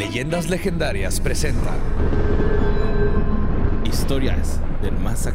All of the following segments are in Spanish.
Leyendas Legendarias presenta Historias del Más.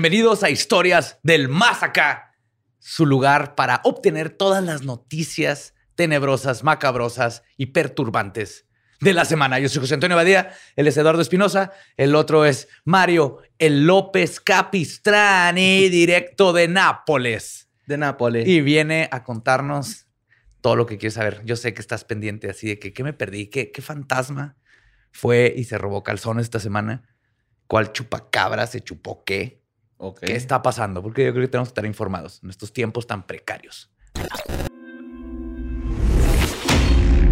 Bienvenidos a Historias del Más Acá, su lugar para obtener todas las noticias tenebrosas, macabrosas y perturbantes de la semana. Yo soy José Antonio Badía, él es Eduardo Espinosa, el otro es Mario El López Capistrani, directo de Nápoles. De Nápoles. Y viene a contarnos todo lo que quieres saber. Yo sé que estás pendiente así de que qué me perdí, qué, qué fantasma fue y se robó calzones esta semana, cuál chupacabra se chupó qué. ¿Qué está pasando? Porque yo creo que tenemos que estar informados en estos tiempos tan precarios.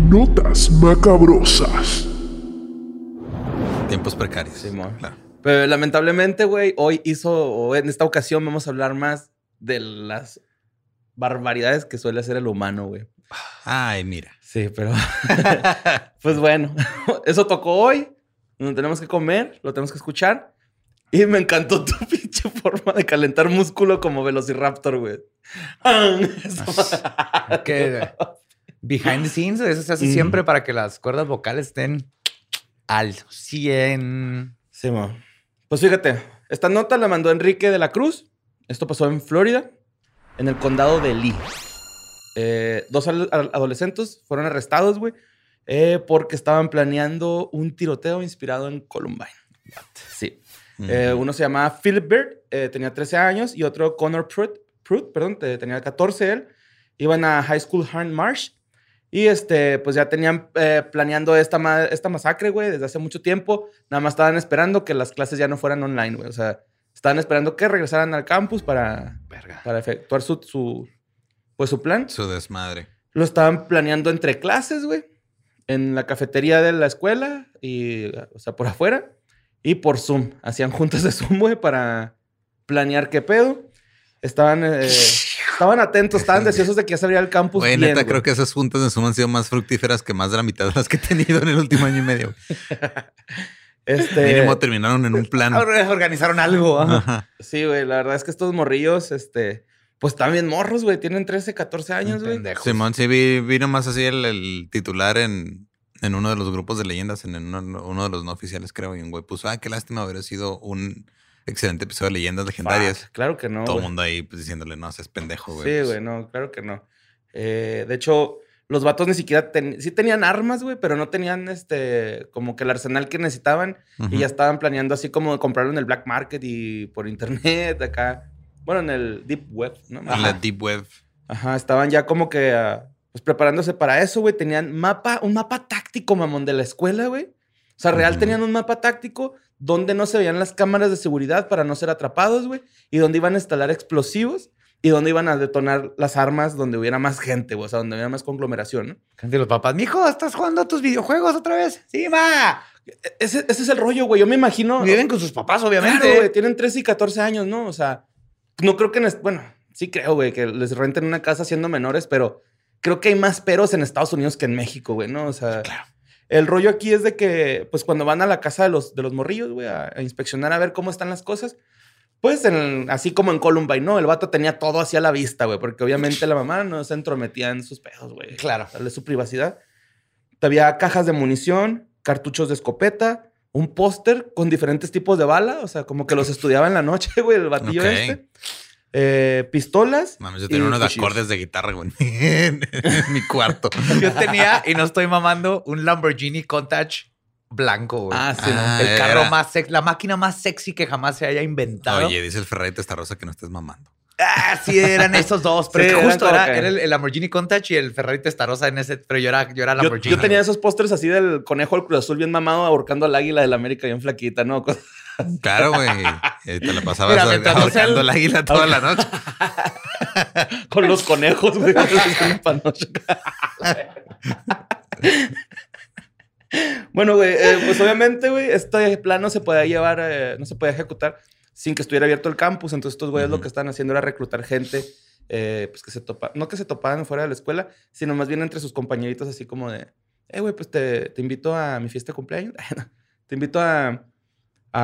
Notas macabrosas. Tiempos precarios. Simón. Claro. Pero lamentablemente, güey, hoy hizo, o en esta ocasión vamos a hablar más de las barbaridades que suele hacer el humano, güey. Ay, mira. Sí, pero pues bueno, eso tocó hoy. Nos tenemos que comer, lo tenemos que escuchar. Y me encantó tu pinche forma de calentar músculo como Velociraptor, güey. Eso- Que behind the scenes, eso se hace Mm. siempre para que las cuerdas vocales estén al 100. Sí, mo. Pues fíjate, esta nota la mandó Enrique de la Cruz. Esto pasó en Florida, en el condado de Lee. Eh, dos adolescentes fueron arrestados, güey, eh, porque estaban planeando un tiroteo inspirado en Columbine. Sí. Eh, uno se llamaba Philip Bird, eh, tenía 13 años, y otro Connor Pruitt, Pruitt, perdón, te- tenía 14 él. Iban a High School Harn Marsh. Y este, pues ya tenían eh, planeando esta, ma- esta masacre, güey, desde hace mucho tiempo. Nada más estaban esperando que las clases ya no fueran online, güey. O sea, estaban esperando que regresaran al campus para, Verga. para efectuar su, su, pues, su plan. Su desmadre. Lo estaban planeando entre clases, güey. En la cafetería de la escuela y, o sea, por afuera. Y por Zoom. Hacían juntas de Zoom, güey, para planear qué pedo. Estaban, eh, estaban atentos, estaban deseosos de que ya se abriera el campus. Güey, bien, neta, güey. creo que esas juntas de Zoom han sido más fructíferas que más de la mitad de las que he tenido en el último año y medio. Este, Mínimo terminaron en un plan. Ahora Organizaron algo. ajá. Ajá. Sí, güey, la verdad es que estos morrillos, este, pues están bien morros, güey. Tienen 13, 14 años, güey. Simón, sí, vi, vi nomás así el, el titular en, en uno de los grupos de leyendas, en uno, uno de los no oficiales, creo. Y un güey puso, ah, qué lástima haber sido un excelente episodio de leyendas legendarias. Fuck, Claro que no. Todo el mundo ahí pues, diciéndole, no, seas pendejo, güey. Sí, Pues, güey, no, claro que no. Eh, de hecho, los vatos ni siquiera ten- sí tenían armas, güey, pero no tenían este como que el arsenal que necesitaban y ya estaban planeando así como comprarlo en el black market y por internet acá. Bueno, en el deep web, ¿no? En la Deep Web. Ajá, estaban ya como que ah, pues preparándose para eso, güey. Tenían mapa, un mapa táctico, mamón, de la escuela, güey. O sea, real tenían un mapa táctico donde no se veían las cámaras de seguridad para no ser atrapados, güey. Y donde iban a instalar explosivos y donde iban a detonar las armas donde hubiera más gente, güey. O sea, donde hubiera más conglomeración, ¿no? Gente los papás, mijo, ¿estás jugando a tus videojuegos otra vez? Sí. E- Ese, ese es el rollo, güey. Yo me imagino... Viven con sus papás, obviamente. Claro, güey. Tienen 13 y 14 años, ¿no? O sea, no creo que... Bueno, sí creo, güey, que les renten una casa siendo menores, pero creo que hay más peros en Estados Unidos que en México, güey, ¿no? O sea... El rollo aquí es de que, pues, cuando van a la casa de los, de los morrillos, güey, a, a inspeccionar a ver cómo están las cosas, pues, en- así como en Columbine, ¿no? El vato tenía todo así a la vista, güey, porque obviamente la mamá no se entrometía en sus pedos, güey. Claro. Darle su privacidad. Había cajas de munición, cartuchos de escopeta, un póster con diferentes tipos de bala, o sea, como que los estudiaba en la noche, güey, el batillo Ok. este. Eh, pistolas. Mames, yo tenía unos de cuchillos. acordes de guitarra, güey, en, mi cuarto. Yo tenía, y no estoy mamando, un Lamborghini Countach blanco, güey. Ah, sí, Ah, ¿no? el carro era- más sexy, la máquina más sexy que jamás se haya inventado. Oye, dice el Ferrari Testarossa que no estés mamando. Ah, sí, eran esos dos. Pero Sí, es que eran justo era, que- era el, el Lamborghini Countach y el Ferrari Testarossa en ese. Pero yo era, yo era Lamborghini. yo tenía esos pósters así del conejo del Cruz Azul bien mamado ahorcando al águila del América bien flaquita, ¿no? Claro, güey. Eh, Te la pasabas Mira, el- ahorcando el águila toda la noche. Con los conejos, güey. Bueno, güey, eh, pues obviamente, güey, este plan no se podía llevar, eh, no se podía ejecutar sin que estuviera abierto el campus. Entonces, estos güeyes lo que estaban haciendo era reclutar gente, eh, pues que se topa, no que se topaban fuera de la escuela, sino más bien entre sus compañeritos, así como de, eh, güey, pues te, te invito a mi fiesta de cumpleaños. te invito a,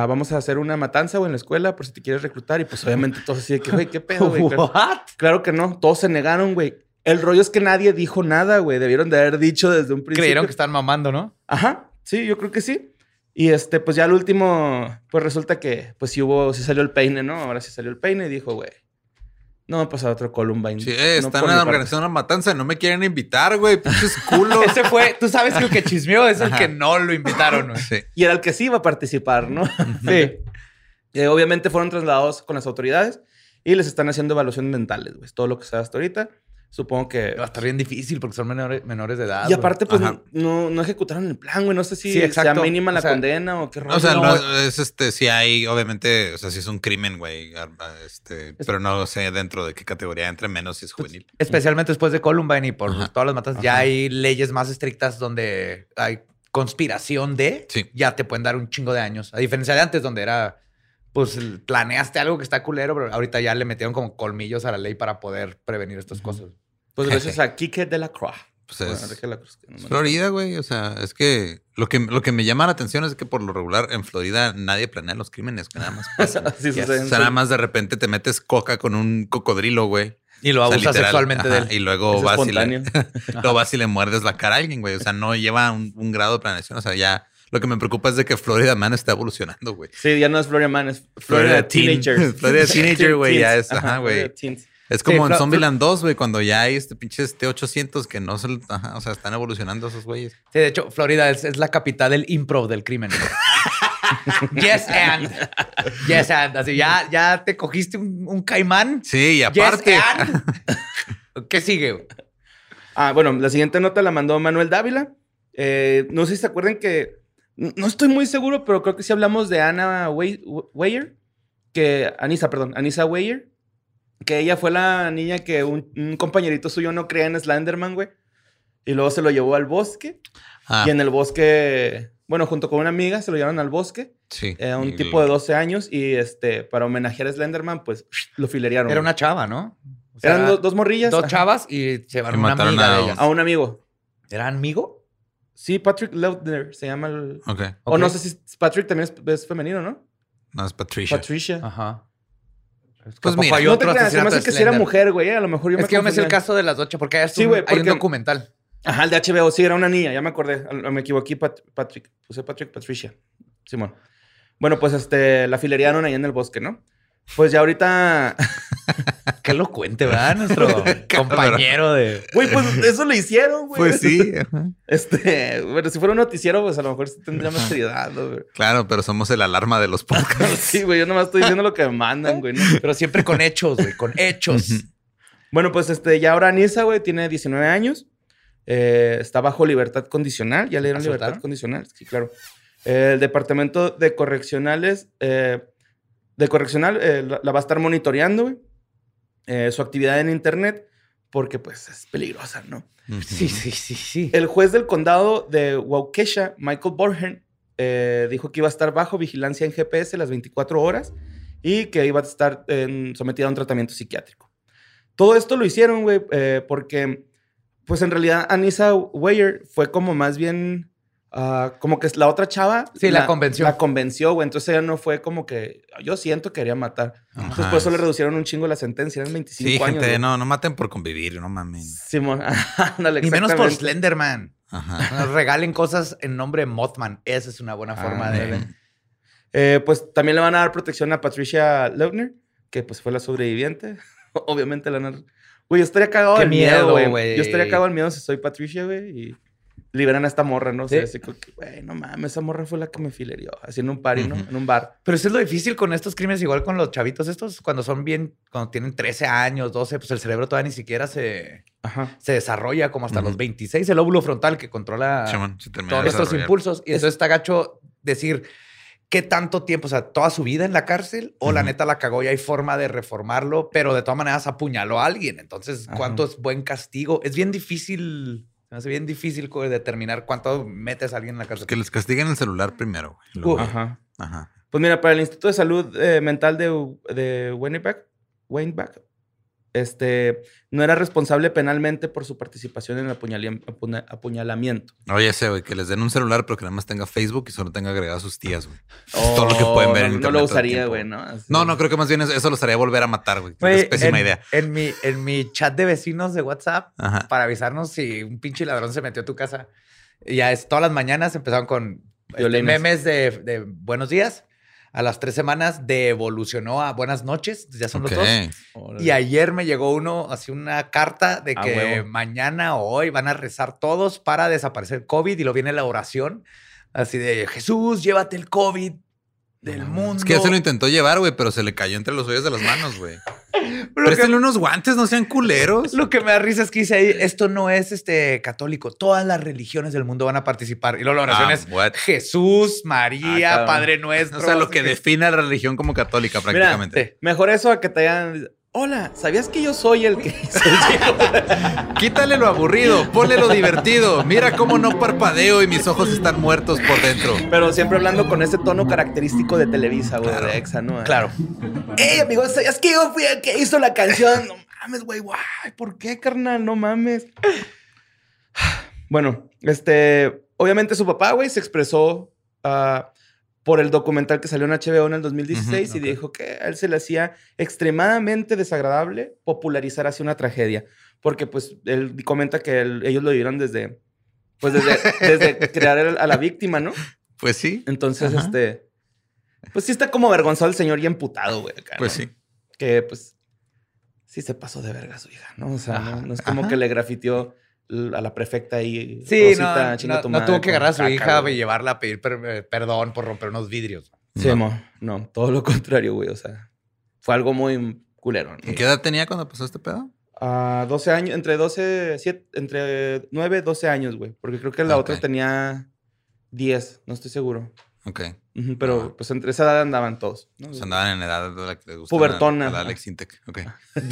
vamos a hacer una matanza, güey, en la escuela, por si te quieres reclutar. Y pues obviamente todos así de que, güey, qué pedo, güey. Claro, claro que no, todos se negaron, güey. El rollo es que nadie dijo nada, güey. Debieron de haber dicho desde un principio. Creyeron que están mamando, ¿no? Ajá, sí, yo creo que sí. Y este, pues ya al último, pues resulta que, pues sí hubo, sí salió el peine, ¿no? Ahora sí salió el peine y dijo, güey, no va a pasar otro Columbine. Sí, eh, no están por mi parte". organizando una matanza, no me quieren invitar, güey. Pinches culos. Ese fue, tú sabes que el que chismeó es el Ajá. que no lo invitaron. güey. Sí. Y era el que sí iba a participar, ¿no? sí. Eh, obviamente fueron trasladados con las autoridades y les están haciendo evaluaciones mentales, güey. Todo lo que se hasta ahorita. Supongo que... Va a estar bien difícil porque son menores, menores de edad. Y güey. aparte, pues, no, no ejecutaron el plan, güey. No sé si Sí, sea mínima la O sea, condena o qué rollo. O sea, No, es este, sí hay, obviamente, o sea, sí es un crimen, güey. Este, pero no sé dentro de qué categoría entre menos si es juvenil. Especialmente después de Columbine y por Ajá. todas las matas, ya hay leyes más estrictas donde hay conspiración de, Sí. ya te pueden dar un chingo de años. A diferencia de antes, donde era, pues planeaste algo que está culero, pero ahorita ya le metieron como colmillos a la ley para poder prevenir estas cosas. Pues gracias a Quique de la Croix. Pues Bueno, es Enrique de la Cruz, que no me- Florida, güey. O sea, es que lo que lo que me llama la atención es que por lo regular en Florida nadie planea los crímenes, que nada más pasan. Yes. O sea, nada más de repente te metes coca con un cocodrilo, güey. Y lo O sea, abusa literal, sexualmente de él. Y luego vas y, le, luego vas y le muerdes la cara a alguien, güey. O sea, no lleva un, un grado de planeación. O sea, ya lo que me preocupa es de que Florida Man está evolucionando, güey. Sí, ya no es Florida Man, es Florida, Florida Teen. Teenagers. Florida Teenager, güey, ya es, ajá, güey. Es como Sí, en Zombieland 2, güey, cuando ya hay este pinches T800 que no se, ajá, o sea, están evolucionando esos güeyes. Sí, de hecho, Florida es, es la capital del improv del crimen. yes and. Yes and. Así, ya, ya te cogiste un, un caimán. Sí, y Yes aparte. and. ¿Qué sigue? Ah, bueno, la siguiente nota la mandó Manuel Dávila. Eh, no sé si se acuerdan que. No estoy muy seguro, pero creo que sí hablamos de Ana Wey- Weyer. Que. Anisa, perdón. Anisa Weyer. Que ella fue la niña que un, un compañerito suyo no creía en Slenderman, güey. Y luego se lo llevó al bosque. Ah, Y en el bosque. Bueno, junto con una amiga se lo llevaron al bosque. sí. Era un Y- tipo de 12 años. Y este, para homenajear a Slenderman, pues lo filerearon. Era güey. una chava, ¿no? O sea, Eran do- dos morrillas. dos chavas y llevaron una mataron amiga a de ellas. A un amigo. ¿Era amigo? Sí, Patrick Leutner se llama el. Ok. O no sé si Patrick también es, es femenino, ¿no? No, es Patricia. Patricia. Ajá. Pues mira, no te creas, hace de que si era mujer, güey. A lo mejor yo Es me que yo me sé el caso de las ocho porque hay, Sí, un, güey, hay un porque- documental. Ajá, el de HBO, sí, era una niña, ya me acordé. Me equivoqué, Pat- Patrick. Puse Patrick, Patricia. Simón. Bueno, pues este, la filerearon ahí en el bosque, ¿no? Pues ya ahorita. Qué elocuente, ¿verdad? Nuestro compañero de... Güey, pues eso lo hicieron, güey. Pues sí. ajá. Este, bueno, si fuera un noticiero, pues a lo mejor tendría más seriedad, ¿no? güey? Claro, pero somos el alarma de los podcasts. Sí, güey, yo nomás estoy diciendo lo que me mandan, güey. ¿no? Pero siempre con hechos, güey, con hechos. Bueno, pues este, ya ahora Anissa, güey, tiene 19 años. Eh, está bajo libertad condicional. Ya le dieron ¿La libertad condicional. Sí, claro. Eh, el departamento de correccionales, eh, de correccional, eh, la, la va a estar monitoreando, güey. Eh, su actividad en internet, porque pues es peligrosa, ¿no? Sí, sí, sí, sí. El juez del condado de Waukesha, Michael Borgen, eh, dijo que iba a estar bajo vigilancia en GPS las 24 horas y que iba a estar sometida a un tratamiento psiquiátrico. Todo esto lo hicieron, güey, eh, porque, pues en realidad Anissa Weyer fue como más bien, ah, como que la otra chava. Sí, la convenció. La convenció, güey. Entonces ella no fue como que, yo siento que quería matar. Entonces Ajá, por eso le reducieron un chingo la sentencia, eran 25 Sí, años. gente, güey. no, no maten por convivir, no mamen. Simón, ándale, Ni menos por. Slenderman. Ajá. Nos regalen cosas en nombre de Mothman. Esa es una buena forma de... Eh, pues también le van a dar protección a Patricia Leutner, que pues fue la sobreviviente. Obviamente la van a... Güey, yo estaría cagado Qué del miedo, miedo, güey. güey. Yo estaría cagado del miedo si soy Patricia, güey, y liberan a esta morra, ¿no? O sea, Sí. así como que, güey, no mames, esa morra fue la que me filerió, haciendo un party, ¿no? En un bar. Pero eso es lo difícil con estos crímenes, igual con los chavitos estos, cuando son bien, cuando tienen 13 años, 12, pues el cerebro todavía ni siquiera se, Ajá. se desarrolla como hasta los 26, el óvulo frontal que controla todos de estos impulsos. Y eso está gacho decir qué tanto tiempo, o sea, toda su vida en la cárcel, o la neta la cagó y hay forma de reformarlo, pero de todas maneras apuñaló a alguien. Entonces, Ajá. ¿cuánto es buen castigo? Es bien difícil. Me hace bien difícil determinar cuánto metes a alguien en la cárcel. Que les castiguen el celular primero, güey. Luego- Ajá. Ajá. Pues mira, para el Instituto de Salud eh, Mental de, de Weinbach, este, no era responsable penalmente por su participación en el apuñalamiento. Oye, ese, güey, que les den un celular, pero que nada más tenga Facebook y solo tenga agregado a sus tías, güey. es todo lo que pueden ver en Oh, no, no internet lo todo el usaría, güey, ¿no? Así. No, no, creo que más bien eso, eso los haría volver a matar, güey. Es pésima en, idea. En mi, en mi chat de vecinos de WhatsApp, Ajá. para avisarnos si un pinche ladrón se metió a tu casa. Ya es todas las mañanas empezaron con este, Violines. memes de, de buenos días. A las tres semanas de evolucionó a buenas noches. Ya son los dos. Y ayer me llegó uno, así una carta de A que mañana o hoy van a rezar todos para desaparecer COVID y lo viene la oración. Así de Jesús, llévate el COVID del No, mundo. Es que ya se lo intentó llevar, güey, pero se le cayó entre los hoyos de las manos, güey. Lo que- Préstenle unos guantes, no sean culeros. Lo que me da risa es que dice ahí, esto no es este católico, todas las religiones del mundo van a participar. Y luego la oración Ah, es what? Jesús, María, Ah. Padre Nuestro. O sea, lo que define a la religión como católica Mira, prácticamente. mejor eso a que te hagan. Hola, ¿sabías que yo soy el que hizo el cielo?" Quítale lo aburrido, ponle lo divertido. Mira cómo no parpadeo y mis ojos están muertos por dentro. Pero siempre hablando con ese tono característico de Televisa, güey, Claro. de Exa, ¿no? Claro. Ey, amigos, ¿sabías que yo fui el que hizo la canción? No mames, güey, guay, ¿por qué, carnal? No mames. Bueno, este, obviamente su papá, güey, se expresó ah, por el documental que salió en HBO en el 2016 Ujú, y dijo que a él se le hacía extremadamente desagradable popularizar así una tragedia, porque pues él comenta que él- ellos lo vivieron desde, pues desde, desde crear a la víctima, ¿no? Pues sí, Entonces, Ajá. este, pues sí está como avergonzado el señor y emputado, güey. acá, pues ¿no? sí. Que pues sí se pasó de verga su hija, ¿no? O sea, no, no es como Ajá. que le grafiteó a la prefecta ahí. Sí, Rosita, no, chinga no, tu no madre, tuvo que agarrar a su caca, hija güey. y llevarla a pedir per- eh, perdón por romper unos vidrios. Sí, No. mo, no, todo lo contrario, güey. O sea, fue algo muy culero. ¿no? ¿Y ¿Qué edad tenía cuando pasó este pedo? A 12 años, entre 12, siete- entre 9, 12 años, güey. Porque creo que la Ok. otra tenía 10, no estoy seguro. Ok. Pero Ajá. pues entre esa edad andaban todos. ¿no? O sea, andaban en edad de la que le gusta. Pubertona. A la Alex Intec. Ok.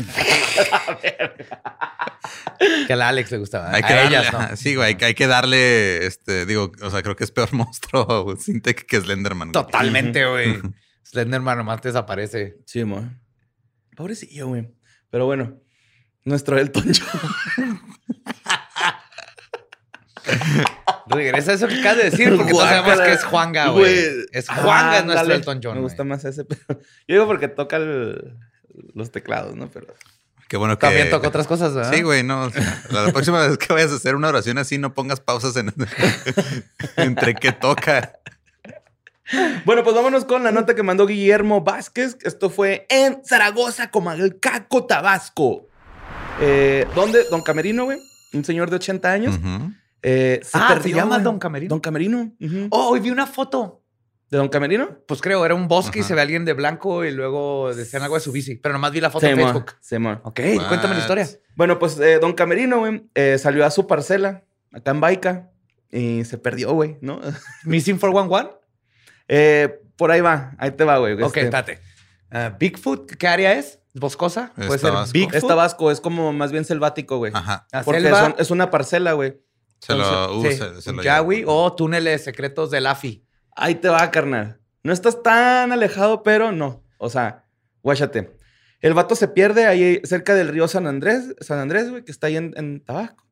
Que a la Alex le gustaba. Hay a que darle, ellas, ¿no? sí, güey, hay, que- hay que darle, este, digo, o sea, creo que es peor monstruo Sintec que Slenderman. güey. Totalmente, güey. Slenderman nomás desaparece. Sí, amor. Pobrecillo, güey. Pero bueno, nuestro Elton John. Regresa a eso que acabas de decir, porque todos sabemos que es Juanga, güey. Es Juanga, es nuestro. Elton John. Me gusta más ese. Pero... Yo digo porque toca el- los teclados, ¿no? Pero Qué bueno que. También tocó otras cosas, ¿verdad? Sí, güey, no. o sea, la próxima vez que vayas a hacer una oración así, no pongas pausas en entre que toca. Bueno, pues vámonos con la nota que mandó Guillermo Vázquez. Esto fue en Zaragoza, Comalcaco, Tabasco. Eh, ¿Dónde? Don Camerino, güey. Un señor de 80 años. Ujú. Eh, se Ah, perdió, ¿se llama. Don Camerino? Don Camerino. Oh, hoy vi una foto. ¿De Don Camerino? Pues creo, era un bosque y se ve alguien de blanco y luego decían algo de su bici. Pero nomás vi la foto en Facebook. Simón. Ok, cuéntame la historia. Bueno, pues eh, Don Camerino, güey, eh, salió a su parcela acá en Baica y se perdió, güey, ¿no? Missing 411. Eh, por ahí va, ahí te va, güey. Ok, Este, espérate. Ah, Bigfoot, ¿qué área es? ¿Boscosa? Es Puede ser Tabasco. Bigfoot. Es Tabasco, es como más bien selvático, güey. Ajá. Porque selva, son- es una parcela, güey. Se lo, uh, sí, se, se lo Yawi o túneles secretos del AFI. Ahí te va, carnal. No estás tan alejado, pero no. O sea, guáchate. El vato se pierde ahí cerca del río San Andrés, San Andrés, güey, que está ahí en, en Tabasco.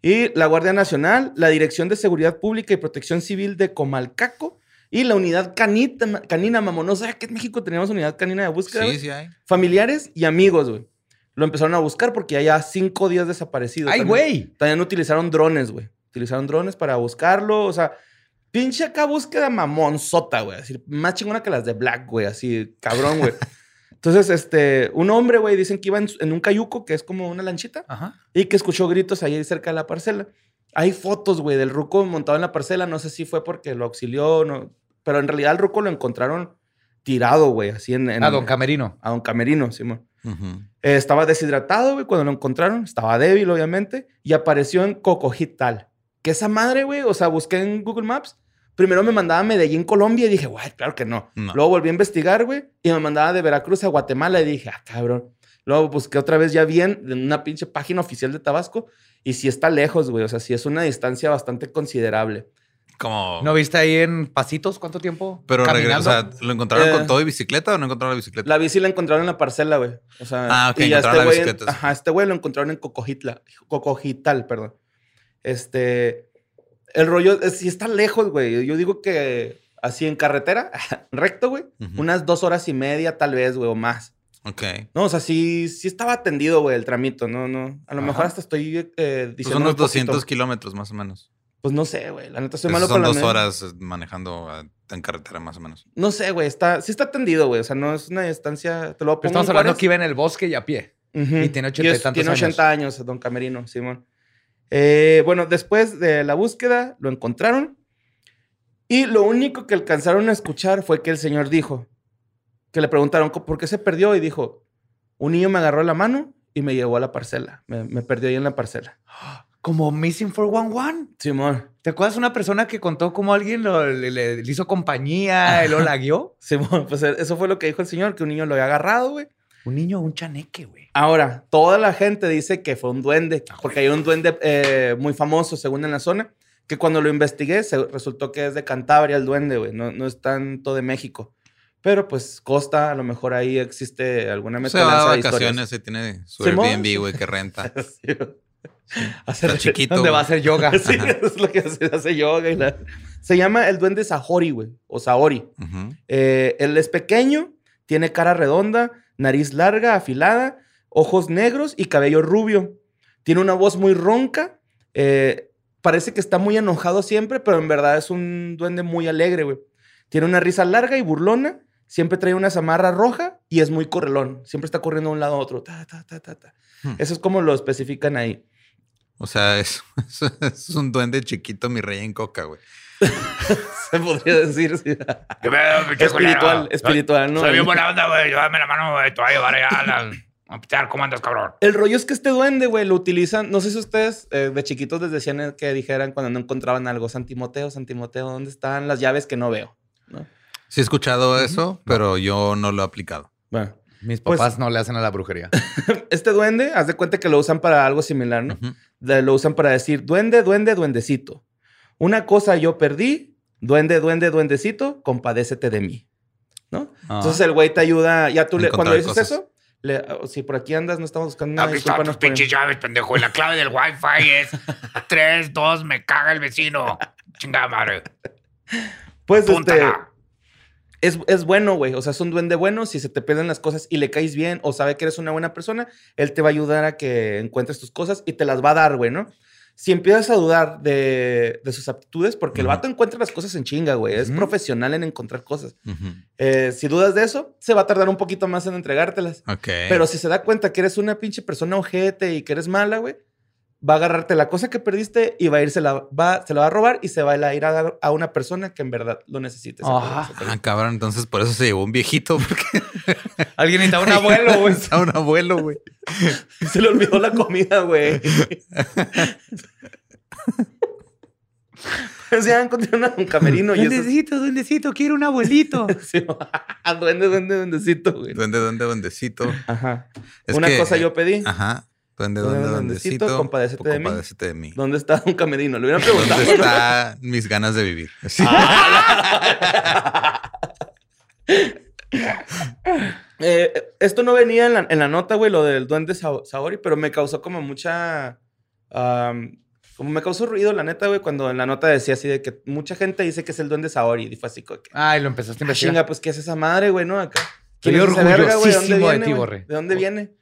Y la Guardia Nacional, la Dirección de Seguridad Pública y Protección Civil de Comalcaco y la Unidad Canita, Canina Mamón. ¿Sabes que en México teníamos unidad canina de búsqueda? Sí, sí hay. Familiares y amigos, güey. Lo empezaron a buscar porque ya ya cinco días desaparecido. ¡Ay, güey! También utilizaron drones, güey. Utilizaron drones para buscarlo. O sea, pinche acá búsqueda mamonzota, güey. Así, más chingona que las de Black, güey. Así, cabrón, güey. Entonces, este, un hombre, güey, dicen que iba en, un cayuco, que es como una lanchita, Ajá. y que escuchó gritos ahí cerca de la parcela. Hay fotos, güey, del ruco montado en la parcela. No sé si fue porque lo auxilió, no. Pero en realidad el ruco lo encontraron tirado, güey, así en... en A Don Camerino. a don Camerino, Simón. Eh, estaba deshidratado, güey, cuando lo encontraron. Estaba débil, obviamente. Y apareció en Cocojital. Que esa madre, güey, o sea, busqué en Google Maps. Primero me mandaba a Medellín, Colombia, y dije, güey, claro que no. No. Luego volví a investigar, güey, y me mandaba de Veracruz a Guatemala, y dije, ah, cabrón. Luego busqué otra vez ya bien en una pinche página oficial de Tabasco y sí está lejos, güey. O sea, sí es una distancia bastante considerable. Como. ¿No viste ahí en pasitos cuánto tiempo? pero regresa, o sea, ¿lo encontraron Eh. con todo y bicicleta o no encontraron la bicicleta? La bici la encontraron en la parcela, güey. O sea, Ah, ok, y ya encontraron la güey, bicicleta, sí. ajá, este güey lo encontraron en Cocojitla, Cocojital, perdón. Este, el rollo, es, sí está lejos, güey. Yo digo que así en carretera, recto, güey, unas dos horas y media tal vez, güey, o más. Ok. No, o sea, sí, sí estaba atendido, güey, el tramito, no, no. A lo Ajá. mejor hasta estoy eh, Pues diciendo unos un poquito. 200 kilómetros más o menos. Pues no sé, güey, la neta soy Esos malo son para dos horas eh, manejando eh, en carretera más o menos. No sé, güey, está, sí está atendido, güey, o sea, no es una distancia, te lo pongo estamos en hablando que iba en el bosque y a pie. Y tiene 80 y es- tantos Tiene años. 80 años, don Camerino, Simón. Eh, bueno, después de la búsqueda, lo encontraron. Y lo único que alcanzaron a escuchar fue que el señor dijo, que le preguntaron "¿Co- por qué se perdió y dijo, un niño me agarró la mano y me llevó a la parcela. Me, me perdió ahí en la parcela. Como Missing 411. Simón, ¿Te acuerdas una persona que contó cómo alguien lo- le, le- le hizo compañía y lo la guió? Simón, pues eh, eso fue lo que dijo el señor, que un niño lo había agarrado, güey. Un niño, un chaneque, güey. Ahora, toda la gente dice que fue un duende, porque hay un duende eh, muy famoso, según en la zona, que cuando lo investigué se resultó que es de Cantabria el duende, güey, no, no es tanto de México. Pero pues Costa, a lo mejor ahí existe alguna Se va mezcolanza de vacaciones y tiene su. Airbnb, güey, que renta. Sí. Hacer- chiquito. ¿Dónde va a hacer yoga? Sí, es lo que hace, hace yoga. y la- Se llama el duende Sahori, güey, o Saori. Eh, él es pequeño, tiene cara redonda, nariz larga, afilada, ojos negros y cabello rubio. Tiene una voz muy ronca. eh, parece que está muy enojado siempre, pero en verdad es un duende muy alegre, güey. Tiene una risa larga y burlona. Siempre trae una zamarra roja y es muy correlón. Siempre está corriendo de un lado a otro. Ta, ta, ta, ta, ta. Hmm. Eso es como lo especifican ahí. O sea, es, es un duende chiquito, mi rey en coca, güey. Se podría decir. sí. ¿Qué pedo, pinche espiritual, culero? espiritual, ¿no? Soy bien buena onda, güey. Llévame la mano, güey. Te voy a llevar allá a la... ¿cómo andas, cabrón? El rollo es que este duende, güey, lo utilizan. No sé si ustedes eh, de chiquitos les decían que dijeran cuando no encontraban algo. Santimoteo, Santimoteo, ¿dónde están las llaves que no veo? ¿No? Sí he escuchado eso, pero yo no lo he aplicado. Bueno, Mis Pues- papás no le hacen a la brujería. este duende, haz de cuenta que lo usan para algo similar, ¿no? Lo usan para decir duende, duende, duendecito. Una cosa yo perdí, duende, duende, duendecito, compadécete de mí. ¿No? Entonces el güey te ayuda, ya tú le, cuando dices cosas. eso, le- oh, si por aquí andas, no estamos buscando nada, Aquí están tus pinches llaves, pendejo. Y la clave del Wi-Fi es 3, 2, me caga el vecino. Chingada madre. Pues este, Púntala. Es, es bueno, güey. O sea, es un duende bueno. Si se te pierden las cosas y le caes bien o sabe que eres una buena persona, él te va a ayudar a que encuentres tus cosas y te las va a dar, güey, ¿no? Si empiezas a dudar de, de sus aptitudes, porque el vato encuentra las cosas en chinga, güey. Es profesional en encontrar cosas. Eh, si dudas de eso, se va a tardar un poquito más en entregártelas. Ok. Pero si se da cuenta que eres una pinche persona ojete y que eres mala, güey, va a agarrarte la cosa que perdiste y va a irse la, va, se la va a robar y se va a ir a dar a una persona que en verdad lo necesite. perdió. Ah, cabrón, entonces por eso se llevó un viejito, porque Alguien necesita un abuelo, güey. está un abuelo, güey. Se le olvidó la comida, güey. Pues ya encontré una- un camerino y eso. es- Duendecito, duendecito, quiero un abuelito. Sí, duende, duende, duendecito, güey. Duende, duende, duendecito. Ajá. Es una que- cosa yo pedí. Ajá. Duende, Duende, duende, duendecito, compadécete de mí. De mí. ¿Dónde está un camerino? Le hubieran preguntado. ¿Dónde están mis ganas de vivir? Sí. Eh, esto no venía en la, en la nota, güey, lo del duende Sa- Saori, pero me causó como mucha. como me causó ruido, la neta, güey, cuando en la nota decía así de que mucha gente dice que es el duende Saori. Y fue así como que. Ay, lo empezaste a "Ah, investigar. chinga, pues, ¿qué es esa madre, güey, no? Acá. Estoy ¿Quién es esa verga, güey? ¿De dónde orgullosísimo de viene, ti, güey? Borre. ¿De dónde viene?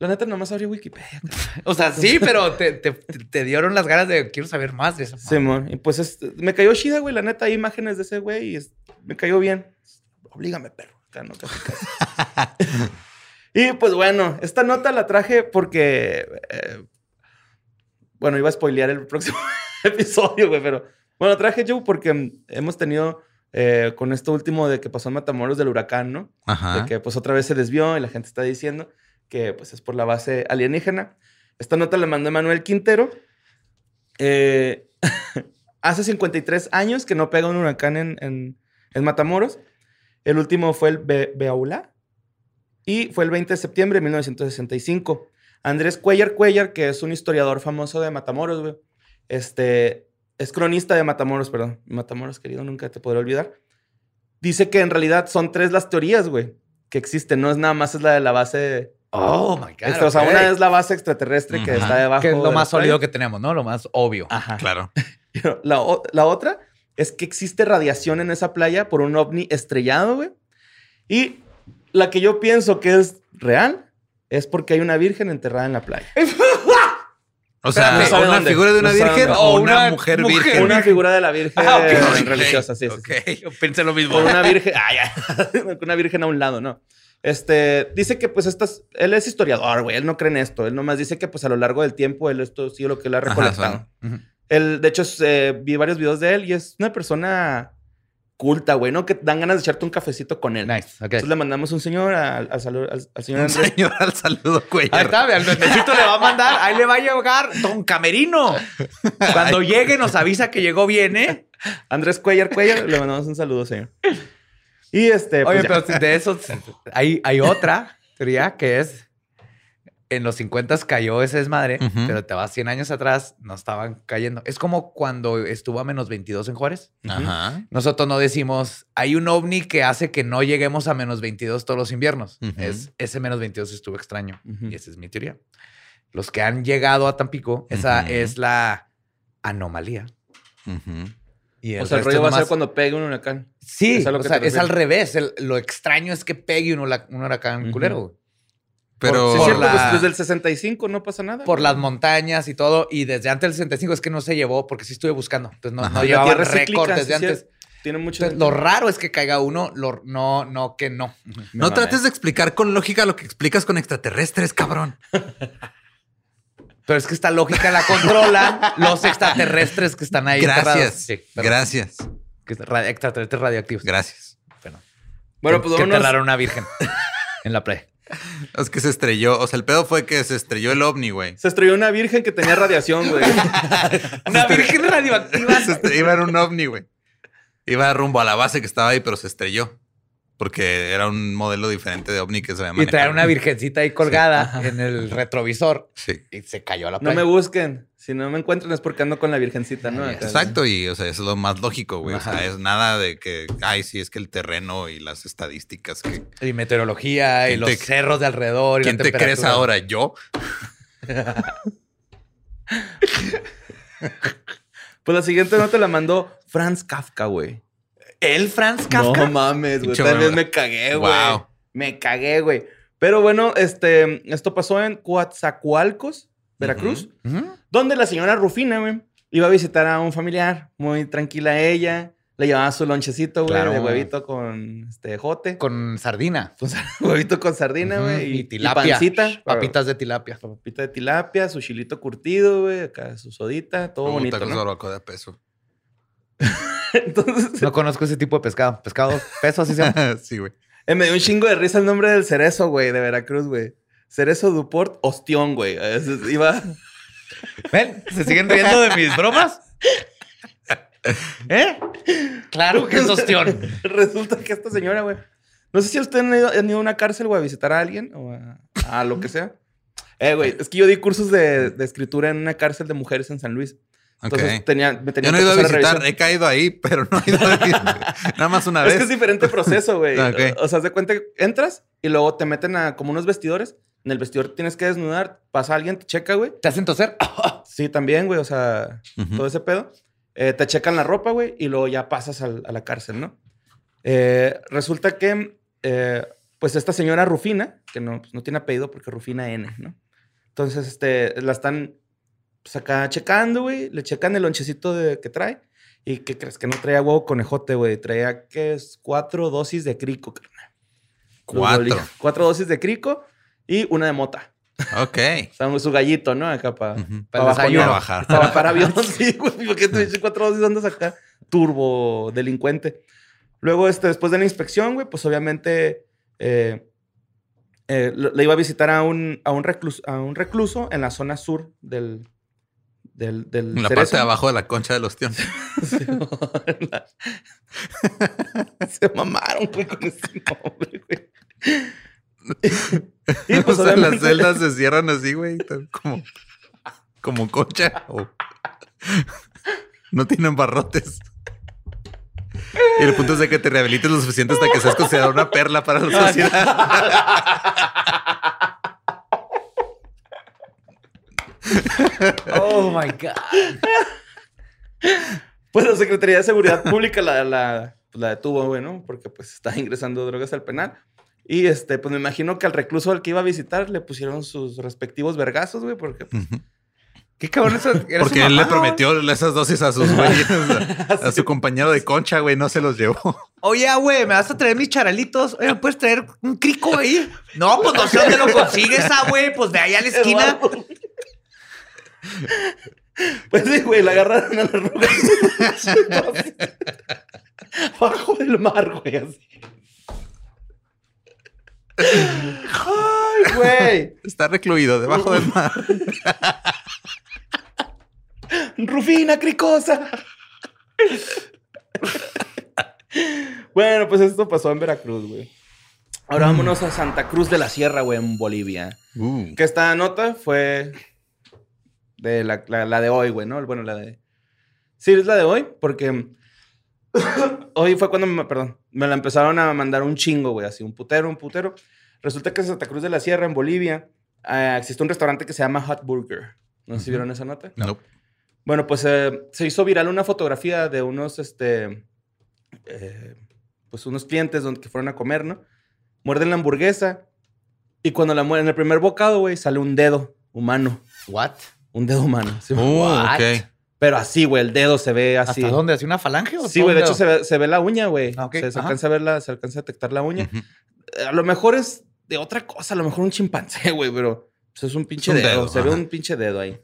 La neta, nomás abrí Wikipedia. O sea, sí, pero te, te- te dieron las ganas de quiero saber más de eso. Simón. Y pues es- me cayó chida, güey, la neta. Hay imágenes de ese güey y es- me cayó bien. Oblígame, perro. No casi. y pues bueno, esta nota la traje porque. eh, bueno, iba a spoilear el próximo episodio, güey, pero. Bueno, traje yo porque hemos tenido. eh, con esto último de que pasó en Matamoros del huracán, ¿no? Ajá. de que pues otra vez se desvió y la gente está diciendo que pues es por la base alienígena. Esta nota la mandó Manuel Quintero. Eh, hace 53 años que no pega un huracán en, en- en Matamoros. El último fue el Be Beaula. Y fue el 20 de septiembre de 1965. Andrés Cuellar Cuellar, que es un historiador famoso de Matamoros. Este, es cronista de Matamoros, perdón. Matamoros, querido, nunca te podré olvidar. Dice que en realidad son tres las teorías, güey, que existen. No es nada más es la de la base... Oh, my God. Esta, O sea, ok. una es la base extraterrestre que Ujú. está debajo Que es de lo la más sólido que tenemos, ¿no? Lo más obvio. Ajá. Claro. Pero La, la otra es que existe radiación en esa playa por un ovni estrellado, güey. Y la que yo pienso que es real es porque hay una virgen enterrada en la playa. O sea, No una dónde. figura de una No virgen o una, una mujer, mujer. virgen. Una figura de la virgen Ah, ok. eh, Ok, religiosa, sí, sí, ok. sí. Yo pensé lo mismo. Una virgen. Ah, ya. una virgen a un lado, ¿no? Este, dice que pues estas, él es historiador, güey, él no cree en esto, él nomás dice que pues a lo largo del tiempo él esto sí lo que él ha Ajá, recolectado. Él, de hecho, eh, vi varios videos de él y es una persona culta, güey, ¿no? Que dan ganas de echarte un cafecito con él. Nice. Ok. Entonces le mandamos un señor al, al salu- al- al señor Un Andrés. señor al saludo, Ahí cuellar. está, al duendecito le va a mandar, ahí le va a llegar Don Camerino. Cuando llegue nos avisa que llegó bien, ¿eh? Andrés Cuellar Cuellar, le mandamos un saludo, señor. Y este, pues Oye, ya. pero de eso hay, hay otra teoría que es en los 50 cayó ese desmadre, Ujú. pero te vas 100 años atrás, no estaban cayendo. Es como cuando estuvo a menos 22 en Juárez. Ajá. Nosotros no decimos, hay un ovni que hace que no lleguemos a menos 22 todos los inviernos. Es, ese menos 22 estuvo extraño. Y esa es mi teoría. Los que han llegado a Tampico, esa es la anomalía. Y O sea, el rollo va a ser cuando pegue un huracán. Sí, ¿Es a lo o que sea, te es al revés. El- lo extraño es que pegue un, un huracán Ujú. culero. Pero Sí, Por es cierto, la- pues desde el 65 no pasa nada. Por las montañas y todo. Y desde antes del 65 es que no se llevó porque sí estuve buscando. Entonces no, cíclica, récord sí, desde sí, antes. Tiene mucho. Entonces, lo raro es que caiga uno, lo- no, no que no. no trates de explicar con lógica lo que explicas con extraterrestres, cabrón. Pero es que esta lógica la controlan los extraterrestres que están ahí. Gracias. Sí. Gracias. Que extraterrestres radioactivos. Gracias. Bueno, Bueno, pues que vámonos. enterraron una virgen en la playa. Es que se estrelló. O sea, el pedo fue que se estrelló el ovni, güey. Se estrelló una virgen que tenía radiación, güey. Una virgen radioactiva. Se Iba en un ovni, güey. Iba rumbo a la base que estaba ahí, pero se estrelló. Porque era un modelo diferente de ovni que se había Y traer una virgencita ahí colgada en el retrovisor. Sí. Y se cayó a la No playa. me busquen. Si no me encuentran es porque ando con la virgencita, ¿no? Exacto, y o sea, eso es lo más lógico, güey. O sea, es nada de que, ay, sí, es que el terreno y las estadísticas que. Y meteorología y ¿Quién los te- cerros de alrededor. y la ¿Quién te crees ahora? ¿Yo? Pues la siguiente nota la mandó Franz Kafka, güey. ¿El Franz Kafka? No mames, güey. Tal vez me cagué, güey. Wow. Me cagué, güey. Pero bueno, este, esto pasó en Coatzacoalcos, Veracruz, donde la señora Rufina, güey, iba a visitar a un familiar, muy tranquila ella. Le llevaba su lonchecito, güey, Claro. de huevito con este jote. Con sardina. Con huevito con sardina, güey. Y tilapia. pancita. Papitas de tilapia. Papita de tilapia, su chilito curtido, güey. Acá su sodita, todo Puta, bonito, con ¿no? de peso. Entonces, No conozco ese tipo de pescado. Pescado, peso, así se llama. sí, güey. eh, me dio un chingo de risa el nombre del cerezo, güey, de Veracruz, güey. Cerezo Duport Ostión, güey. Iba... ¿Ven? ¿Se siguen riendo de mis bromas? ¿Eh? Claro que es ostión. Resulta que esta señora, güey. No sé si ustedes han ido, han ido a una cárcel, güey, a visitar a alguien o a, a lo que sea. Eh, güey, es que yo di cursos de, de escritura en una cárcel de mujeres en San Luis. Entonces Ok. tenía, me tenía Yo no que he ido a visitar, he caído ahí, pero no he ido a visitar. Nada más una Es vez. que es diferente proceso, güey. Ok. O sea, de cuenta que entras y luego te meten a como unos vestidores. En el vestidor tienes que desnudar. Pasa alguien, te checa, güey. ¿Te hacen toser? Sí, también, güey. O sea, todo ese pedo. Eh, te checan la ropa, güey, y luego ya pasas al- a la cárcel, ¿no? Eh, resulta que, eh, pues, esta señora Rufina, que no, pues, no tiene apellido porque Rufina N, ¿no? Entonces, este, la están, pues, acá checando, güey. Le checan el lonchecito de, que trae. ¿Y qué crees? Que no traía huevo conejote, güey. Traía, ¿qué es? Cuatro dosis de crico, carnal. Cuatro. Cuatro dosis de crico y una de mota. Ok. O sea, su gallito, ¿no? Acá para Ujú. Para desayuno. Para bajar. para bajar avión, sí, güey. ¿Por qué te eché cuatro dosis andas acá? Turbo delincuente. Luego, este, después de la inspección, güey, pues obviamente eh, eh, le iba a visitar a un, a, un recluso, a un recluso en la zona sur del. Del, la Cerezo. parte de abajo de la concha del ostión. Sí, la- Se mamaron, güey, con ese nombre, güey. Y pues o sea, las obviamente- celdas se cierran así, güey. Como, como concha. o- No tienen barrotes. Y el punto es de que te rehabilites lo suficiente hasta que seas considerado una perla para la sociedad. Oh my God. Pues la Secretaría de Seguridad Pública la, la, pues, la detuvo, güey, ¿no? Porque pues estaba ingresando drogas al penal. Y este, pues me imagino que al recluso al que iba a visitar le pusieron sus respectivos vergazos, güey, porque pues, Qué cabrón eso. Porque él le prometió esas dosis a sus güeyes, a, a su compañero de concha, güey, no se los llevó. Oye, güey, ¿me vas a traer mis charalitos? Oye, ¿me puedes traer un crico ahí? No, pues no sé dónde lo consigues, ah, güey. Pues de ahí a la esquina. Pues sí, güey, la agarraron a la roca. Bajo del mar, güey, así. Ay, güey. Está recluido debajo del mar. Rufina cricosa. bueno, pues esto pasó en Veracruz, güey. Ahora vámonos a Santa Cruz de la Sierra, güey, en Bolivia. Uh, Que esta nota fue de la, la- la de hoy, güey, ¿no? Bueno, la de... Sí, es la de hoy, porque hoy fue cuando, me, perdón, me la empezaron a mandar un chingo, güey, así, un putero, un putero. Resulta que en Santa Cruz de la Sierra, en Bolivia, eh, existe un restaurante que se llama Hot Burger. No sé si vieron esa nota. no. Bueno, pues eh, se hizo viral una fotografía de unos, este, eh, pues unos clientes donde, que fueron a comer, ¿no? Muerden la hamburguesa y cuando la muerden, en el primer bocado, güey, sale un dedo humano. What? Un dedo humano. sí. Uh. Pero así, güey, el dedo se ve así. ¿Hasta dónde? ¿Hacia una falange o Sí, güey, de hecho se ve, se ve la uña, güey. Ah, se, alcanza a ver la, se alcanza a detectar la uña. Eh, A lo mejor es de otra cosa, a lo mejor un chimpancé, güey, pero pues, es un pinche un dedo. dedo, se ve un pinche dedo ahí.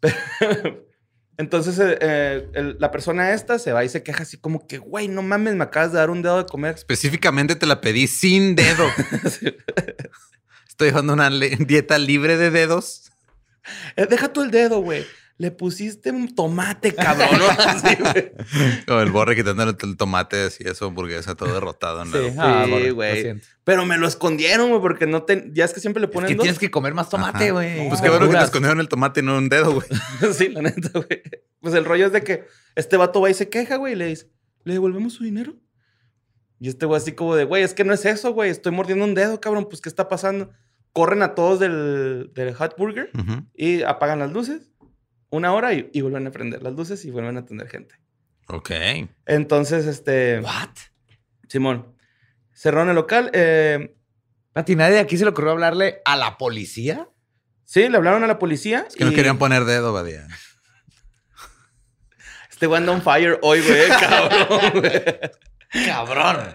Pero- Entonces, eh, eh, el- la persona esta se va y se queja así como que, güey, no mames, me acabas de dar un dedo de comer. Específicamente te la pedí sin dedo. Estoy llevando una dieta libre de dedos. Eh, deja tú el dedo, güey. Le pusiste un tomate, cabrón. ¿no? Así. O el borre quitándole el tomate así, eso, hamburguesa todo derrotado. ¿no? Sí, Sí, ah, güey. Pero me lo escondieron, güey, porque no te... Ya es que siempre le Es ponen que dos. tienes que comer más tomate, güey. Pues qué bueno que te escondieron el tomate y no un dedo, güey. sí, la neta, güey. Pues el rollo es de que este vato va y se queja, güey, y le dice, ¿le devolvemos su dinero? Y este güey así como de, güey, es que no es eso, güey. Estoy mordiendo un dedo, cabrón. Pues, ¿qué está pasando? Corren a todos del, del Hot Burger Ujú. y apagan las luces una hora y, y vuelven a prender las luces y vuelven a atender gente. Ok. Entonces, este... What? Simón, cerraron el local. Eh, Pati, nadie de aquí se le ocurrió hablarle a la policía. sí, le hablaron a la policía. Es que no querían poner dedo, Badía. Este güey anda on fire hoy, güey, cabrón, güey. Cabrón.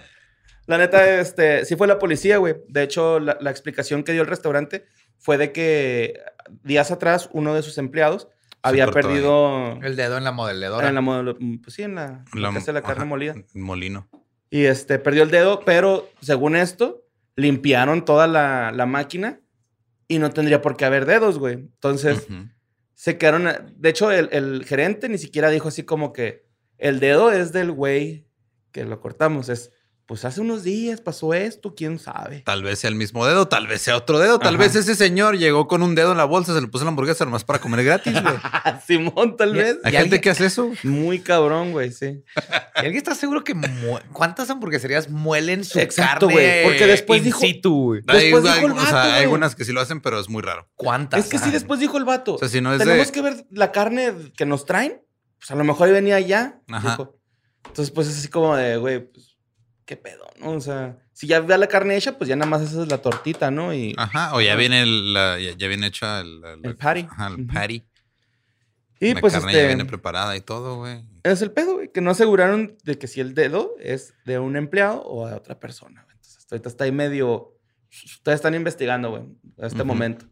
La neta, este, sí fue la policía, güey. De hecho, la, la explicación que dio el restaurante fue de que días atrás uno de sus empleados había perdido El dedo en la modeladora. en la, modelo- pues sí, en la, lo que hace la carne ajá, molida. Molino. Y este, perdió el dedo, pero según esto, limpiaron toda la, la máquina y no tendría por qué haber dedos, güey. Entonces, se quedaron. De hecho, el, el gerente ni siquiera dijo así como que el dedo es del güey que lo cortamos. Es, pues hace unos días pasó esto, quién sabe. Tal vez sea el mismo dedo, tal vez sea otro dedo. Tal Ajá. vez ese señor llegó con un dedo en la bolsa, se le puso la hamburguesa nomás para comer gratis, güey. Simón, tal vez. Hay ¿Y gente alguien- que hace eso. Muy cabrón, güey, sí. ¿Y alguien está seguro que mu- cuántas hamburgueserías muelen su Exacto, carne güey, porque después in dijo- situ, güey? Hay, Después dijo hay- el o sea, vato, hay algunas que sí lo hacen, pero es muy raro. ¿Cuántas? Es que sí, después dijo el vato. O sea, si no es Tenemos de... que ver la carne que nos traen. Pues a lo mejor ahí venía ya. Ajá. dijo. Entonces, pues es así como de, güey, pues, qué pedo, ¿no? O sea, si ya ve la carne hecha, pues ya nada más haces la tortita, ¿no? Y Ajá, o ya viene el- la, ya, ya viene hecha el, el- El patty. Ajá, el Ujú. patty. Y la pues carne este, ya viene preparada y todo, güey. es el pedo, güey, que no aseguraron de que si el dedo es de un empleado o de otra persona. Entonces, ahorita está ahí medio... Ustedes están investigando, güey, a este momento.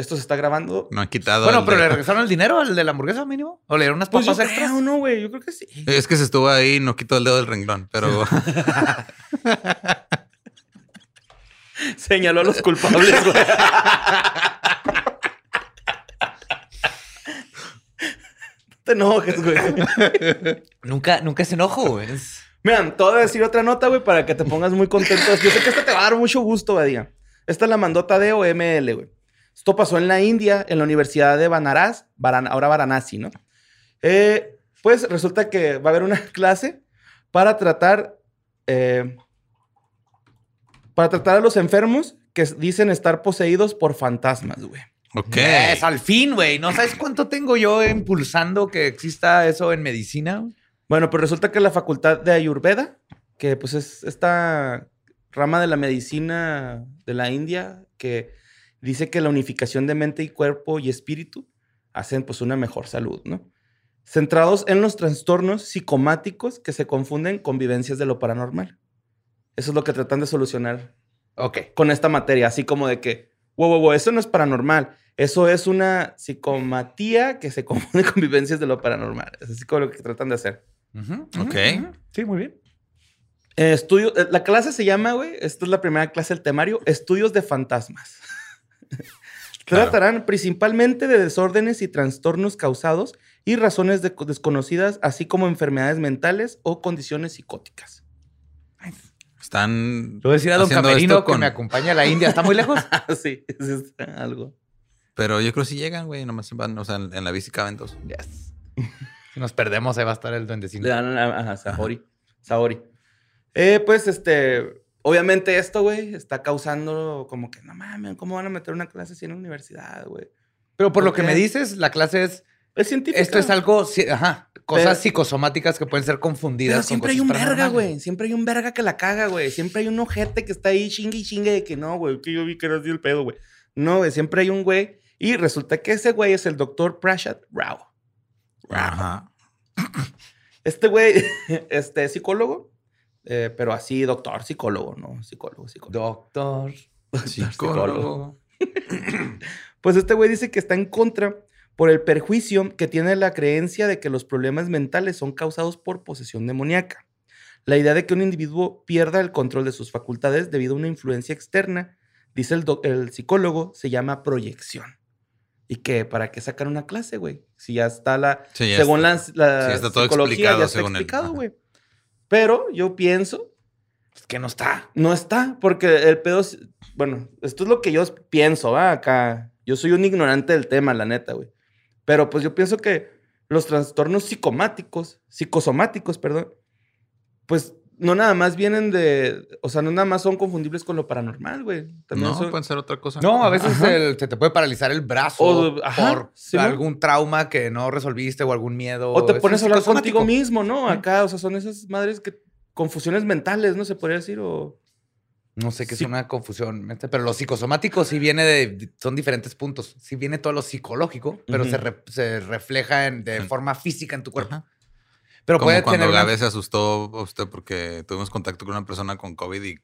Esto se está grabando. No han quitado. Bueno, pero de- le regresaron el dinero al de la hamburguesa mínimo. O le dieron unas Pues yo papas extras. creo, ¿no, güey? Yo creo que sí. Es que se estuvo ahí y no quitó el dedo del renglón, pero Señaló a los culpables, güey. No te enojes, güey. Nunca, nunca se enojo, güey. Miren, te voy a decir otra nota, güey, para que te pongas muy contento. Yo sé que esta te va a dar mucho gusto, Badía. Esta la mandó Tadeo ML, güey. Esto pasó en la India, en la Universidad de Banaras, ahora Varanasi, ¿no? Eh, pues resulta que va a haber una clase para tratar, eh, para tratar a los enfermos que dicen estar poseídos por fantasmas, güey. Ok. Es al fin, güey. ¿No sabes cuánto tengo yo impulsando que exista eso en medicina? Bueno, pues resulta que la facultad de Ayurveda, que pues es esta rama de la medicina de la India, que dice que la unificación de mente y cuerpo y espíritu hacen pues una mejor salud, ¿no? Centrados en los trastornos psicomáticos que se confunden con vivencias de lo paranormal. Eso es lo que tratan de solucionar Ok. con esta materia, así como de que, wow, wow, wow, eso no es paranormal, eso es una psicomatía que se confunde con vivencias de lo paranormal. Es así como lo que tratan de hacer. Ok. Sí, muy bien. Eh, estudio, eh, la clase se llama, güey, esta es la primera clase del temario, Estudios de Fantasmas. Claro. Tratarán principalmente de desórdenes y trastornos causados y razones de- desconocidas, así como enfermedades mentales o condiciones psicóticas. Están. Le voy a decir a don Camerino que me acompaña a la India. ¿Está muy lejos? sí, eso es algo. Pero yo creo que sí llegan, güey. Nomás van, o sea, en, en la bici caben dos. Yes. Si nos perdemos, ahí va a estar el duendecino. Le dan a- Ajá, Saori. Saori. Eh, pues, este, obviamente esto, güey, está causando como que, no mames, ¿cómo van a meter una clase así en la universidad, güey? Pero por lo ¿Por que me dices, la clase es... Es científico. Esto es algo... Ajá. Cosas Pero- psicosomáticas que pueden ser confundidas Pero con siempre hay un verga, güey. Siempre hay un verga que la caga, güey. Siempre hay un ojete que está ahí chingue y chingue de que no, güey, que yo vi que era así el pedo, güey. No, güey, siempre hay un güey. Y resulta que ese güey es el doctor Prashat Rao. Ajá. Este güey, este es psicólogo, eh, pero así doctor psicólogo, ¿no? Psicólogo, psicólogo. Doctor. Psicólogo. Pues este güey dice que está en contra por el perjuicio que tiene la creencia de que los problemas mentales son causados por posesión demoníaca. La idea de que un individuo pierda el control de sus facultades debido a una influencia externa, dice el, el psicólogo, se llama proyección. ¿Y que ¿Para qué sacar una clase, güey? Si ya está la... Sí, ya según está. la, la Sí, está todo psicología, explicado ya está según explicado, güey. Pero yo pienso que no está. no está, porque el pedo, bueno, esto es lo que yo pienso, ¿va? Acá, yo soy un ignorante del tema, la neta, güey. Pero pues yo pienso que los trastornos psicomáticos, psicosomáticos, perdón, pues no nada más vienen de, o sea, no nada más son confundibles con lo paranormal, güey. También No, son- pueden ser otra cosa. No, a veces el- se te puede paralizar el brazo O- ajá, por algún trauma que no resolviste o algún miedo. O te Es pones a hablar contigo mismo, ¿no? Acá, o sea, son esas madres que, confusiones mentales, ¿no? Se podría decir, o... No sé qué Sí. es una confusión, pero lo psicosomático sí viene de, son diferentes puntos. Sí viene todo lo psicológico, pero se, re- se refleja en- de forma física en tu cuerpo. Pero Como puede cuando tener una- Gabe se asustó usted porque tuvimos contacto con una persona con COVID y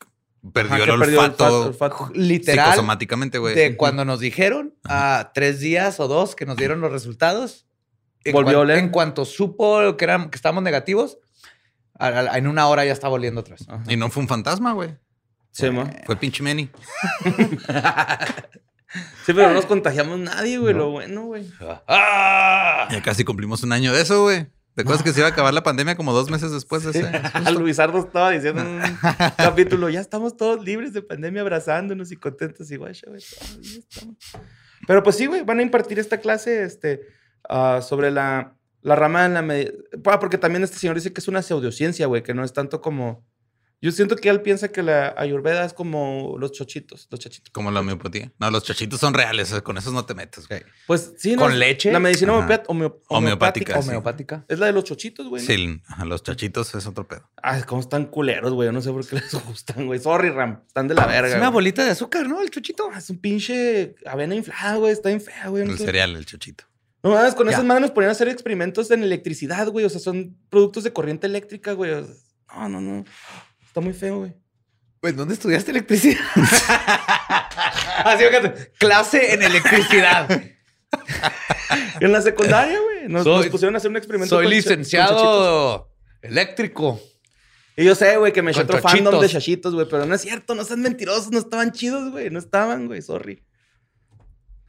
perdió Ajá, el perdió olfato, olfato. literal psicosomáticamente, güey. de cuando nos dijeron a tres días o dos que nos dieron los resultados. en Volvió cuan- a oler. En cuanto supo que, eran, que estábamos negativos, a- a- en una hora ya estaba oliendo atrás. Ajá. Y no fue un fantasma, güey. Sí. Fue pinche Manny. Sí, pero no nos contagiamos nadie, güey, lo bueno, güey. ¡Ah! Ya casi cumplimos un año de eso, güey. ¿Te acuerdas que se iba a acabar la pandemia como dos meses después de ese? A Luisardo estaba diciendo en un capítulo, ya estamos todos libres de pandemia, abrazándonos y contentos y güey. Pero pues sí, güey, van a impartir esta clase este, ah, sobre la, la rama en la medicina. Porque también este señor dice que es una pseudociencia, güey, que no es tanto como... Yo siento que él piensa que la ayurveda es como los chochitos, los chachitos. Como la homeopatía. No, los chachitos son reales. Con esos no te metes, güey. Pues sí, ¿no? ¿Con leche? La medicina Homeopática, homeopática. sí. Homeopática. Es la de los chochitos, güey. ¿no? Sí, ajá, los chachitos es otro pedo. Ay, cómo están culeros, güey. Yo no sé por qué les gustan, güey. Sorry, Ram. Están de la verga. Es una güey. bolita de azúcar, ¿no? El chuchito. Ah, Es un pinche avena inflada, güey. Está bien fea, güey. No, El cereal, el chachito. no mames, con Ya. esas manos nos ponían a hacer experimentos en electricidad, güey. O sea, son productos de corriente eléctrica, güey. O sea, no, no, no. Está muy feo, güey. Pues, ¿dónde estudiaste electricidad? Así fíjate, clase en electricidad. En la secundaria, güey. Nos, pusieron a hacer un experimento. Soy con cha- con licenciado eléctrico. Y yo sé, güey, que me eché otro fandom de chachitos. güey. Pero no es cierto, no sean mentirosos. No estaban chidos, güey. No estaban, güey. Sorry.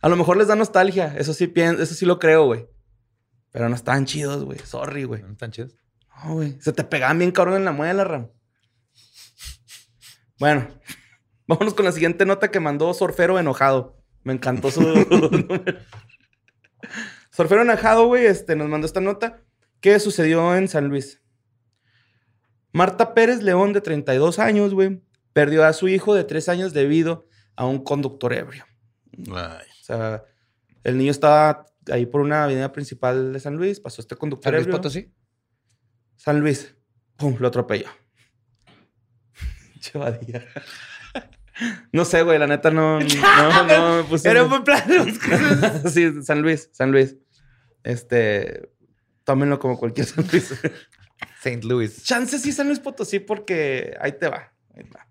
A lo mejor les da nostalgia. Eso sí, pien- eso sí lo creo, güey. Pero no estaban chidos, güey. Sorry, güey. ¿No están chidos? No, güey. Se te pegaban bien cabrón en la muela, Ram. Bueno. Vámonos con la siguiente nota que mandó Sorfero enojado. Me encantó su número. Sorfero enojado, güey, este, nos mandó esta nota que sucedió en San Luis. Marta Pérez León, de 32 años, güey, perdió a su hijo de 3 años debido a un conductor ebrio. Ay. O sea, el niño estaba ahí por una avenida principal de San Luis, pasó este conductor ¿San Luis ebrio. Potosí? San Luis. Pum, lo atropelló. Chavadilla. No sé, güey, la neta no, no, no me puse. Era un buen plan. sí, San Luis, San Luis. Este, tómenlo como cualquier San Luis. St. Louis. Chance sí San Luis Potosí porque ahí te va. ahí te va.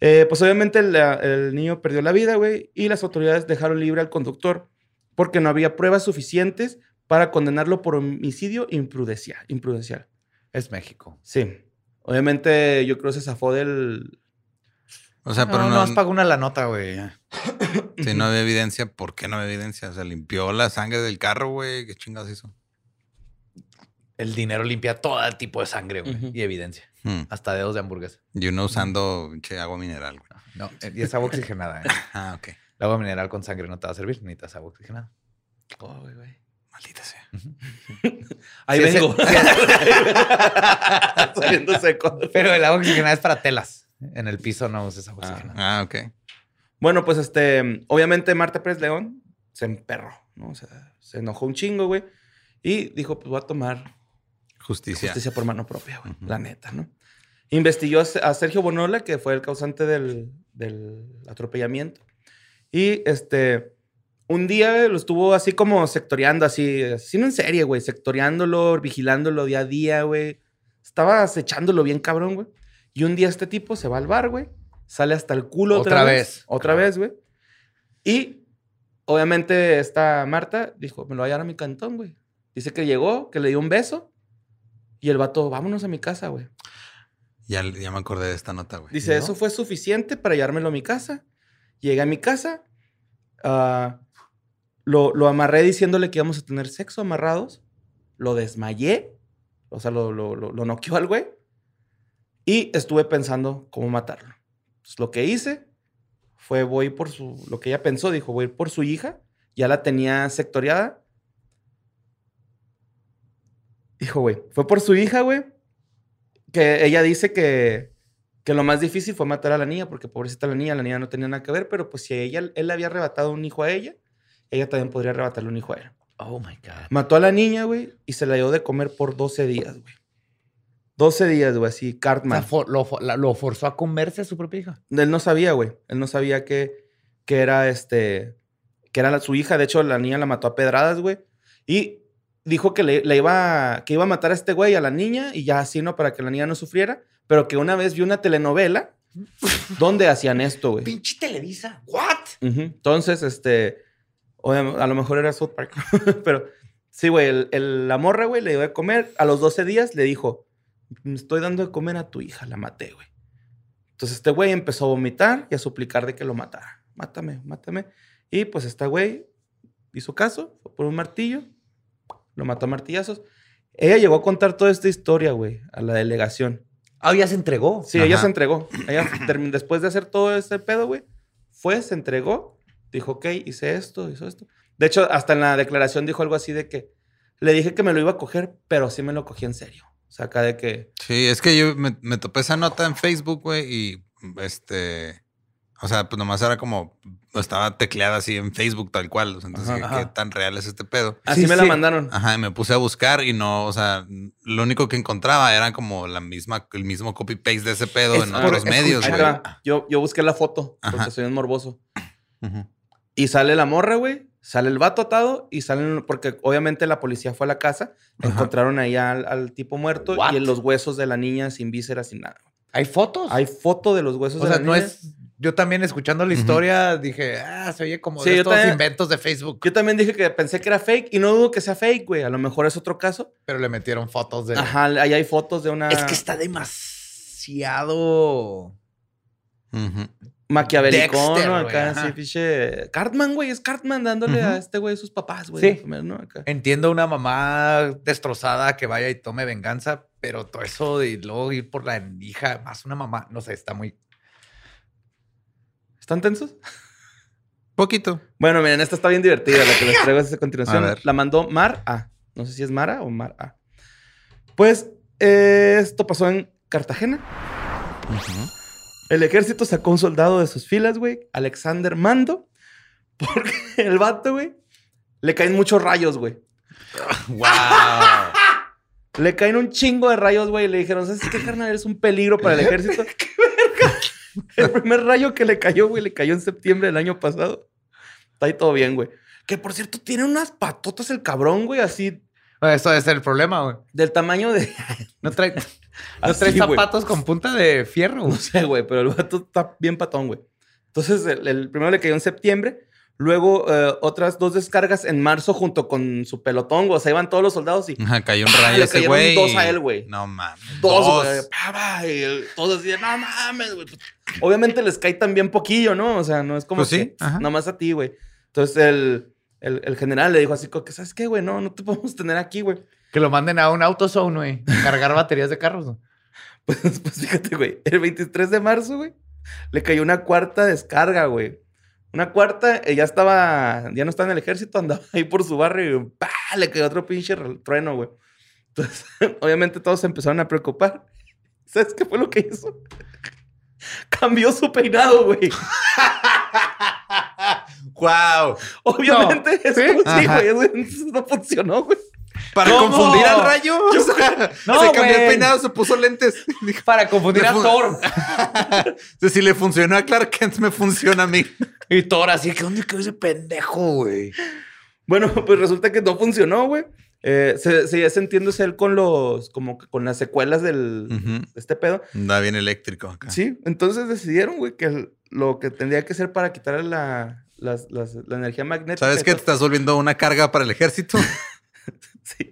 Eh, pues obviamente el, el niño perdió la vida, güey, y las autoridades dejaron libre al conductor porque no había pruebas suficientes para condenarlo por homicidio imprudencial. imprudencial. Es México. Sí. Obviamente yo creo que se zafó del... O sea, pero no, no, no has pagado una la nota, güey. si no había evidencia, ¿por qué no había evidencia? O sea, limpió la sangre del carro, güey. ¿Qué chingados hizo? El dinero limpia todo tipo de sangre, güey. Y evidencia. Hmm. Hasta dedos de hamburguesa. Y uno usando pinche agua mineral, güey. No, y es agua oxigenada. ¿eh? Ah, ok. El agua mineral con sangre no te va a servir. Necesitas agua oxigenada. Oh, güey, güey. Maldita sea. Ahí Sí, vengo. Saliendo seco. Pero el agua oxigenada es para telas. En el piso no uses agua oxigenada. Ah, ok. Bueno, pues este, obviamente Marta Pérez León se emperró, ¿no? O sea, se enojó un chingo, güey. Y dijo, pues voy a tomar Justicia. justicia por mano propia, güey. La neta, ¿no? Investigó a a Sergio Bonola, que fue el causante del, del atropellamiento. Y este, un día lo estuvo así como sectoreando, así, así no en serie, güey, sectoreándolo, vigilándolo día a día, güey. Estaba acechándolo bien cabrón, güey. Y un día este tipo se va al bar, güey. Sale hasta el culo otra, Otra vez. vez. Otra vez, güey. Y obviamente esta Marta dijo, me lo voy a llevar a mi cantón, güey. Dice que llegó, que le dio un beso. Y el vato, vámonos a mi casa, güey. Ya, ya me acordé de esta nota, güey. Dice, ¿No? eso fue suficiente para llevármelo a mi casa. Llegué a mi casa. ah, lo, lo amarré diciéndole que íbamos a tener sexo amarrados. Lo desmayé. O sea, lo, lo, lo, noqueó al güey. Y estuve pensando cómo matarlo. Lo que hice fue voy por su... Lo que ella pensó, dijo, voy por su hija. Ya la tenía sectoriada. Hijo, güey. Fue por su hija, güey. Que ella dice que, que lo más difícil fue matar a la niña, porque pobrecita la niña, la niña no tenía nada que ver, pero pues si ella, él le había arrebatado un hijo a ella, ella también podría arrebatarle un hijo a él. Oh my God. Mató a la niña, güey, y se la dio de comer por 12 días, güey. 12 días, güey, así, O sea, Cartman. for- lo, fo- la- lo forzó a comerse a su propia hija. Él no sabía, güey. Él no sabía que, que era este. que era la- su hija. De hecho, la niña la mató a pedradas, güey. Y dijo que le, le iba. que iba a matar a este güey, a la niña, y ya así, ¿no? Para que la niña no sufriera. Pero que una vez vio una telenovela donde hacían esto, güey. Pinche Televisa. ¿What? Entonces, este. Obviam- a lo mejor era South Park. Pero sí, güey. el- el- la morra, güey, le dio de comer. A los 12 días le dijo: Me estoy dando de comer a tu hija. La maté, güey. Entonces, este güey empezó a vomitar y a suplicar de que lo matara. Mátame, mátame. Y pues, este güey hizo caso, fue por un martillo, lo mató a martillazos. Ella llegó a contar toda esta historia, güey, a la delegación. Ah, ya se entregó. Sí, ella se entregó. Ella, después de hacer todo ese pedo, güey, fue, se entregó, dijo, ok, hice esto, hizo esto. De hecho, hasta en la declaración dijo algo así de que le dije que me lo iba a coger, pero sí me lo cogí en serio. O sea, acá de que... Sí, es que yo me, me topé esa nota en Facebook, güey, y este. O sea, pues nomás era como. Estaba tecleada así en Facebook, tal cual. Entonces, Ajá, ¿qué, ajá. qué tan real es este pedo? Así Sí, me la mandaron. Ajá, y me puse a buscar y no, o sea, lo único que encontraba era como la misma, el mismo copy-paste de ese pedo Es en por otros medios, güey. Yo, yo busqué la foto, porque Ajá. soy un morboso. Ujú. Y sale la morra, güey. Sale el vato atado y salen, porque obviamente la policía fue a la casa, Ajá. encontraron ahí al, al tipo muerto What? y los huesos de la niña sin vísceras, sin nada. ¿Hay fotos? Hay foto de los huesos o de sea, la no niña. es... Yo también escuchando la historia dije, ah, se oye como Sí, de estos también- inventos de Facebook. Yo también dije que pensé que era fake y no dudo que sea fake, güey. A lo mejor es otro caso. Pero le metieron fotos de... Ajá, ahí hay fotos de una Es que está demasiado... Maquiavelicón, Dexter, ¿no? Acá, ajá. sí, pinche... Cartman, güey. Es Cartman dándole a este güey sus papás, güey. Sí. de comer, ¿no? Acá. Entiendo una mamá destrozada que vaya y tome venganza, pero todo eso y luego ir por la hija, más una mamá, no sé, está muy... ¿Están tensos? Poquito. Bueno, miren, esta está bien divertida, la que les traigo a continuación. A ver. La mandó Mar A. No sé si es Mara o Mar A. Pues eh, esto pasó en Cartagena. El ejército sacó un soldado de sus filas, güey, Alexander Mando, porque el vato, güey, le caen muchos rayos, güey. ¡Wow! Le caen un chingo de rayos, güey, y le dijeron, ¿sabes qué, carnal? Eres un peligro para el ejército. ¡Qué verga! El primer rayo que le cayó, güey, le cayó en septiembre del año pasado. Está ahí todo bien, güey. Que, por cierto, tiene unas patotas el cabrón, güey, así eso debe ser el problema, güey. del tamaño de... No trae, no Así, trae güey. zapatos con punta de fierro. No güey. sé, güey, pero el vato está bien patón, güey. Entonces, el, el primero le cayó en septiembre. Luego, eh, otras dos descargas en marzo junto con su pelotón, güey. O sea, iban todos los soldados y Ajá, cayó un rayo le ese cayeron güey. dos a él, güey. No mames. dos, güey. pa, pa, Y el- todos así, de, no mames, güey. Pues, Obviamente les cae también poquillo, ¿no? O sea, no es como Pues sí, que ajá. nomás a ti, güey. Entonces, el, el, el general le dijo así, como que, ¿sabes qué, güey? No, no te podemos tener aquí, güey. Que lo manden a un autozone, güey. Cargar baterías de carros. güey. Pues, pues fíjate, güey. El 23 de marzo, güey, le cayó una cuarta descarga, güey. Una cuarta, eh, ya estaba, ya no estaba en el ejército, andaba ahí por su barrio y ¡pah! le cayó otro pinche trueno, güey. Entonces, obviamente todos se empezaron a preocupar. ¿Sabes qué fue lo que hizo? Cambió su peinado, güey. ¡Wow! Obviamente, No. eso ¿Sí? sí, güey. eso No funcionó, güey. Para ¿Cómo? confundir al rayo. O sea, No, se cambió el peinado, se puso lentes. Dijo, Para confundir a Thor. "Entonces, si le funcionó a Clark Kent, me funciona a mí. Y Thor así, que ¿dónde quedó ese pendejo, güey? Bueno, pues resulta que no funcionó, güey. Eh, se, seguía sintiéndose él con los, como que con las secuelas del, de este pedo. Anda bien eléctrico acá. Sí, entonces decidieron, güey, que lo que tendría que hacer para quitarle la, las- las- la energía magnética. ¿Sabes qué? Te estás volviendo una carga para el ejército. Sí.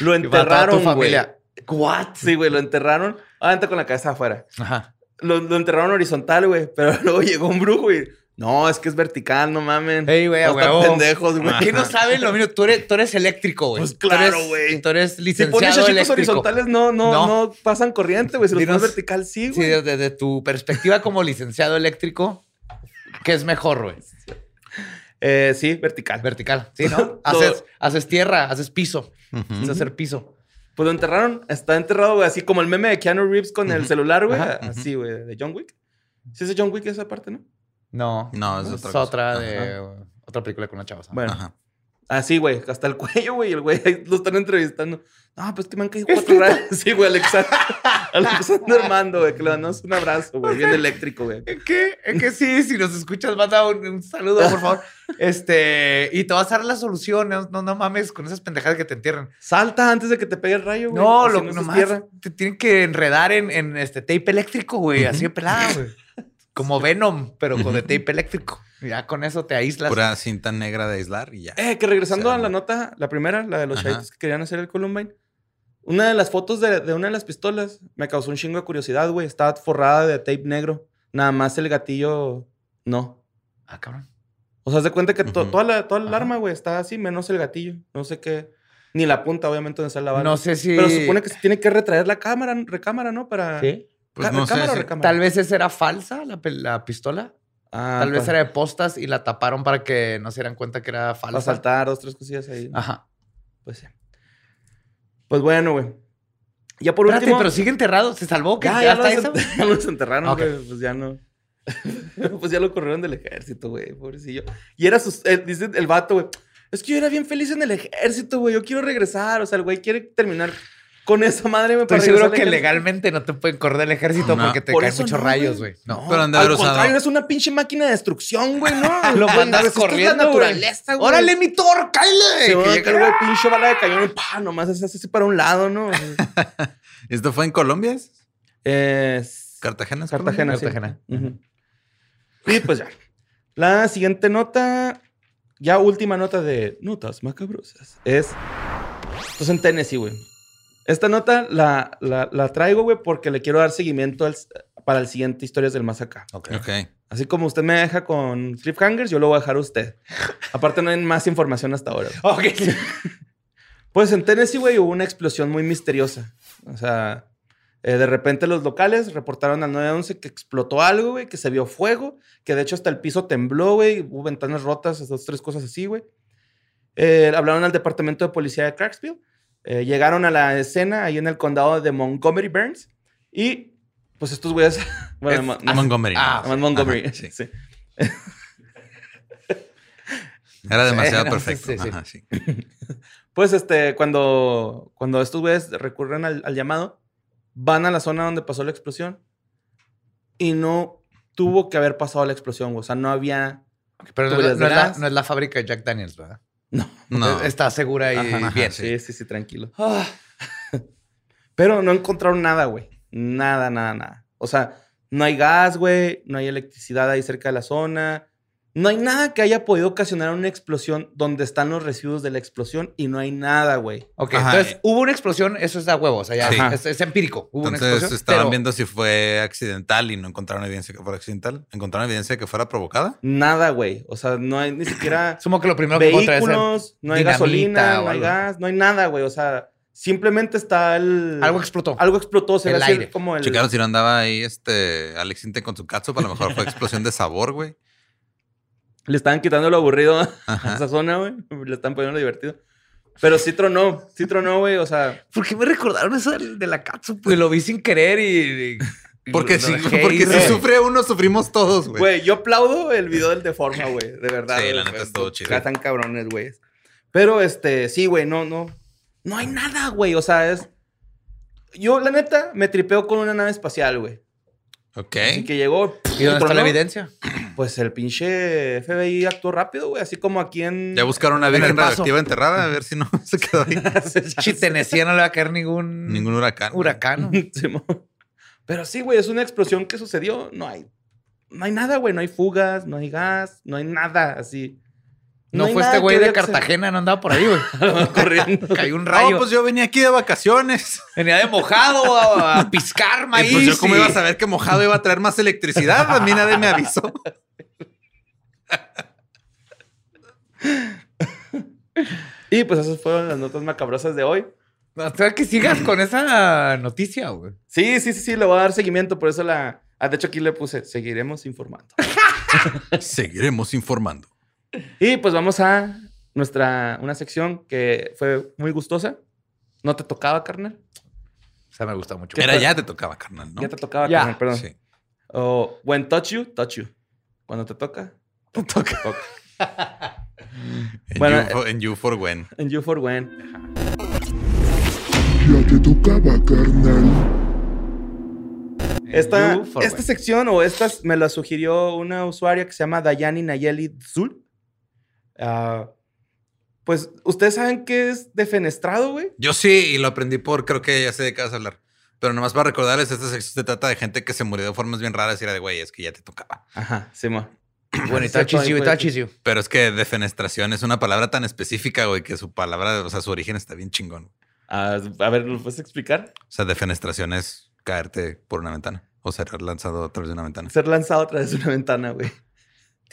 Lo enterraron, tu güey. familia. ¿What? Sí, güey, lo enterraron. Obviamente con la cabeza afuera. Ajá. Lo, lo enterraron horizontal, güey. Pero luego llegó un brujo y... No, es que es vertical, no mamen. Ey, güey, no están pendejos, güey. ¿Qué no saben lo mismo? Tú eres, tú eres eléctrico, güey. Pues claro, güey. Tú eres Si licenciado pones chachitos eléctrico. horizontales, no, no, No. no, pasan corriente, güey. Si los Dinos- pones vertical, sí, Sí, güey. desde, desde tu perspectiva como licenciado eléctrico, ¿qué es mejor, güey? Eh, sí, vertical. Vertical. Sí, ¿no? Haces, haces tierra, haces piso. Es hacer piso. Pues lo enterraron. Está enterrado, güey. Así como el meme de Keanu Reeves con el celular, güey. Así, güey. De John Wick. ¿Sí es de John Wick esa parte, no? No. No, es otra cosa. otra de otra película con una chava. Bueno. Ajá. Así, güey. Hasta el cuello, güey. El güey lo están entrevistando. No, pues que me han caído cuatro rayos. Sí, güey. Alexander, Alexander Mando, güey. Que le mandamos un abrazo, güey. Bien eléctrico, güey. Es que, es que sí, si nos escuchas, manda un, un saludo, por favor. Este, y te vas a dar la solución. No, no, no mames con esas pendejadas que te entierran. Salta antes de que te pegue el rayo, güey. No, lo se nomás te tienen que enredar en, en este tape eléctrico, güey. Así de pelada, güey. Como Venom, pero con de tape eléctrico. Ya con eso te aíslas. Pura cinta negra de aislar y ya. Eh, que regresando a la nota, la primera, la de los chavitos que querían hacer el Columbine. Una de las fotos de, de una de las pistolas me causó un chingo de curiosidad, güey. Estaba forrada de tape negro. Nada más el gatillo, no. Ah, cabrón. O sea, haz de cuenta que to- toda la, toda el arma, güey, está así, menos el gatillo. No sé qué. Ni la punta, obviamente, donde está la bala. No sé si. Pero se supone que se tiene que retraer la cámara, recámara, ¿no? Para. Sí. Pues. Tal vez esa era falsa, la, pistola. Ah, Tal vez para, era de postas y la taparon para que no se dieran cuenta que era para falsa. saltar dos, tres cosillas ahí. Ajá. Pues sí. Pues bueno, güey. Ya por Espérate, último. pero sigue enterrado. ¿Se salvó? ¿Que Ya, ya, está eso? ya lo desenterraron, Ok. güey. Pues ya no. pues ya lo corrieron del ejército, güey. Pobrecillo. Y era sus. eh, dice el vato, güey. Es que yo era bien feliz en el ejército, güey. Yo quiero regresar. O sea, el güey quiere terminar con esa madre, güey. Estoy seguro que legalmente no te pueden correr del ejército No, porque te Por caen muchos no, rayos, güey. No. Pero de Al usado- contrario, es una pinche máquina de destrucción, güey, ¿no? Lo esto es corriendo, la güey. naturaleza, güey. ¡Órale, mi Thor! ¡Cállate! Se va a caer, güey, pinche bala de cañón y pa, nomás se hace así para un lado, ¿no? ¿Esto fue en Colombia? Es... ¿Cartagena? es Cartagena, Cartagena. sí. Y pues ya. La siguiente nota, ya última nota de notas macabrosas, es. Pues en Tennessee, güey. Esta nota la, la, la traigo, güey, porque le quiero dar seguimiento al- para el siguiente Historias del Más Acá. Ok. Colombia? Ok. Así como usted me deja con cliffhangers, yo lo voy a dejar a usted. Aparte, no hay más información hasta ahora. Ok. Pues en Tennessee, güey, hubo una explosión muy misteriosa. O sea, Eh, de repente los locales reportaron al 911 que explotó algo, güey, que se vio fuego, que de hecho hasta el piso tembló, güey, hubo ventanas rotas, esas tres cosas así, güey. Eh, hablaron al departamento de policía de Clarksville, eh, llegaron a la escena ahí en el condado de Montgomery Burns y pues estos güeyes... bueno, Es- Montgomery. ah, Montgomery. Ajá, sí. sí. Era demasiado Sí, perfecto. sí, sí. Ajá, sí. Pues este, cuando, cuando estos güeyes recurren al, al llamado, van a la zona donde pasó la explosión y no tuvo que haber pasado la explosión. O sea, no había. Pero no, Tuberías no de es la, gas. no es la fábrica de Jack Daniels, ¿verdad? No. Está segura y Ajá, bien. Sí, sí, sí, tranquilo. Ah. Pero no encontraron nada, güey. Nada, nada, nada. O sea, no hay gas, güey. No hay electricidad ahí cerca de la zona. No hay nada que haya podido ocasionar una explosión donde están los residuos de la explosión y no hay nada, güey. Ok, Ajá, entonces hubo una explosión, eso es a huevo, o sea, ya Sí. es, es empírico. Hubo una Entonces explosión. estaban pero- viendo si fue accidental y no encontraron evidencia que fuera accidental. ¿Encontraron evidencia que fuera provocada? Nada, güey. O sea, no hay ni siquiera Supongo que lo primero que es el- vehículos, no hay gasolina, no hay gas, no hay nada, güey. O sea, simplemente está el... algo explotó. Algo explotó, se El aire. como el... Checaron si no andaba ahí este Alex Inte con su catsup. A lo mejor fue explosión de sabor, güey. Le estaban quitando lo aburrido a esa zona, güey. Le están poniendo lo divertido. Pero sí tronó, sí tronó, güey. O sea, ¿Por qué me recordaron eso del- de la Katsu? Pues lo vi sin querer y... y- Porque, porque ir, si sufre uno, sufrimos todos, güey. güey, yo aplaudo el video del Deforma, güey. De verdad. Sí, la neta güey, estuvo chido. Están cabrones, güey. Pero, este, sí, güey, no, no. No hay nada, güey. O sea, es... Yo, la neta, me tripeo con una nave espacial, güey. Ok. Así que llegó... ¿Y dónde está la evidencia? Pues el pinche FBI actuó rápido, güey. Así como aquí en... Ya buscaron una En virgen radioactiva enterrada, a ver si no se quedó ahí. Si Tennessee no le va a caer ningún... Ningún huracán. huracán. Pero sí, güey, es una explosión que sucedió. No hay, no hay nada, güey. No hay fugas, no hay gas, no hay nada así. No, fue este güey de Cartagena, no andaba por ahí, güey. corriendo. Cayó un rayo. No, pues yo venía aquí de vacaciones. Venía de mojado a, a piscar Y maíz. pues yo cómo y- iba a saber que mojado iba a traer más electricidad. A mí nadie me avisó. Y pues esas fueron las notas macabrosas de hoy. O sea, que sigas con esa noticia, güey. Sí, sí, sí, sí, le voy a dar seguimiento. Por eso la. ah, de hecho, aquí le puse, seguiremos informando. Seguiremos informando. Y pues vamos a nuestra, una sección que fue muy gustosa. ¿No te tocaba, carnal? O sea, me gusta mucho. Era ya te tocaba, carnal, ¿no? Ya te tocaba, Ya. carnal, perdón. Sí. O when touch you, touch you. Cuando te toca, te toca. En, Bueno, you, for, en You for When. And you for when. Ya te tocaba, carnal. Esta, esta sección o estas me la sugirió una usuaria que se llama Dayani Nayeli Zul. Ah, pues, ¿ustedes saben qué es defenestrado, güey? Yo sí, y lo aprendí por, creo que ya sé de qué vas a hablar. Pero nomás para recordarles, esta sección se trata de gente que se murió de formas bien raras y era de, güey, es que ya te tocaba. Ajá, sí, ma. Bueno, y you. Pero es que defenestración es una palabra tan específica, güey, que su palabra, o sea, su origen está bien chingón. Ah, a ver, ¿lo puedes explicar? O sea, defenestración es caerte por una ventana o ser lanzado a través de una ventana. Ser lanzado a través de una ventana, güey.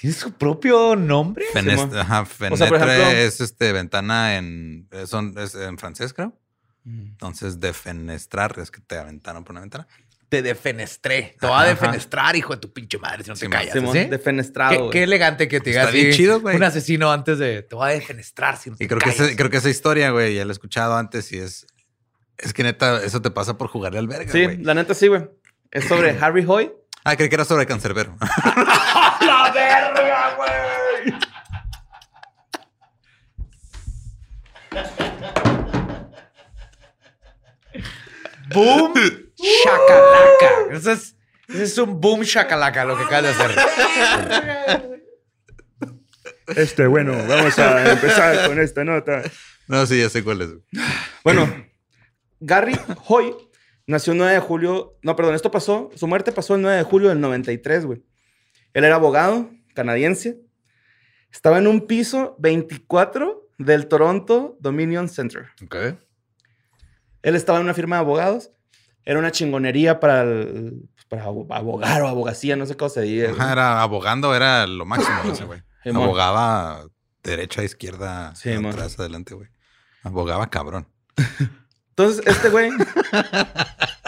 ¿Tiene su propio nombre? Fenes- Simón. ajá, O sea, por fenetre ejemplo- es este ventana en es, son- es en francés, creo. Entonces, defenestrar es que te aventaron por una ventana. Te defenestré. Te voy a defenestrar, hijo de tu pinche madre, si no te callas. Simón, ¿sí? defenestrado, Qué, elegante que te diga Está bien así, chido, güey. Un asesino antes de te voy a defenestrar si no te Y creo que, ese- creo que esa historia, güey, ya la he escuchado antes y es. Es que neta, eso te pasa por jugarle al verga, Sí, güey. la neta sí, güey. Es sobre Harry Hoy. Ah, creí que era sobre cancerbero. ¡La verga, güey! ¡Boom! ¡Shacalaca! Eso es, eso es un boom shacalaca lo que acabas de hacer. Este, bueno, vamos a empezar con esta nota. no, sí, ya sé cuál es. Bueno, Gary Hoy nació el 9 de julio. No, perdón, esto pasó. Su muerte pasó el 9 de julio del 93, güey. Él era abogado canadiense. Estaba en un piso 24 del Toronto Dominion Center. Ok. Él estaba en una firma de abogados. Era una chingonería para, el- para abogar o abogacía, no sé cómo se. Ajá, era abogando, era lo máximo ese, güey. Abogaba derecha, izquierda, Sí, atrás, adelante, güey. Abogaba cabrón. Entonces, este güey.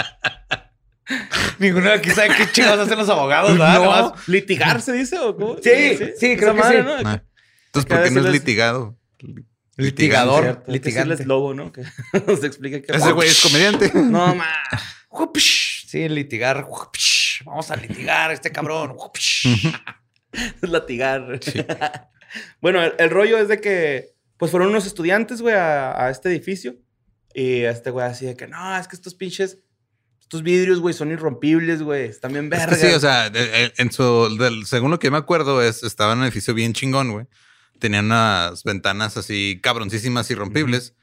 Ninguno de aquí sabe qué chingados hacen los abogados, ¿verdad? No, litigar se dice o cómo? Sí, sí, creo Esa que sí. ¿no? Entonces, ¿por qué no es litigado? Litigador, que litigante. decirles lobo, ¿no? Que nos explique qué Ese güey es comediante. No, ma. Sí, litigar. Vamos a litigar a este cabrón. Es latigar. bueno, el, el rollo es de que, pues fueron unos estudiantes, güey, a, a este edificio. Y este güey así de que, no, es que estos pinches, estos vidrios, güey, son irrompibles, güey. Están bien Es vergas. que sí, o sea, de- en su, del- según lo que yo me acuerdo, es, estaba en un edificio bien chingón, güey. Tenían unas ventanas así cabroncísimas y rompibles.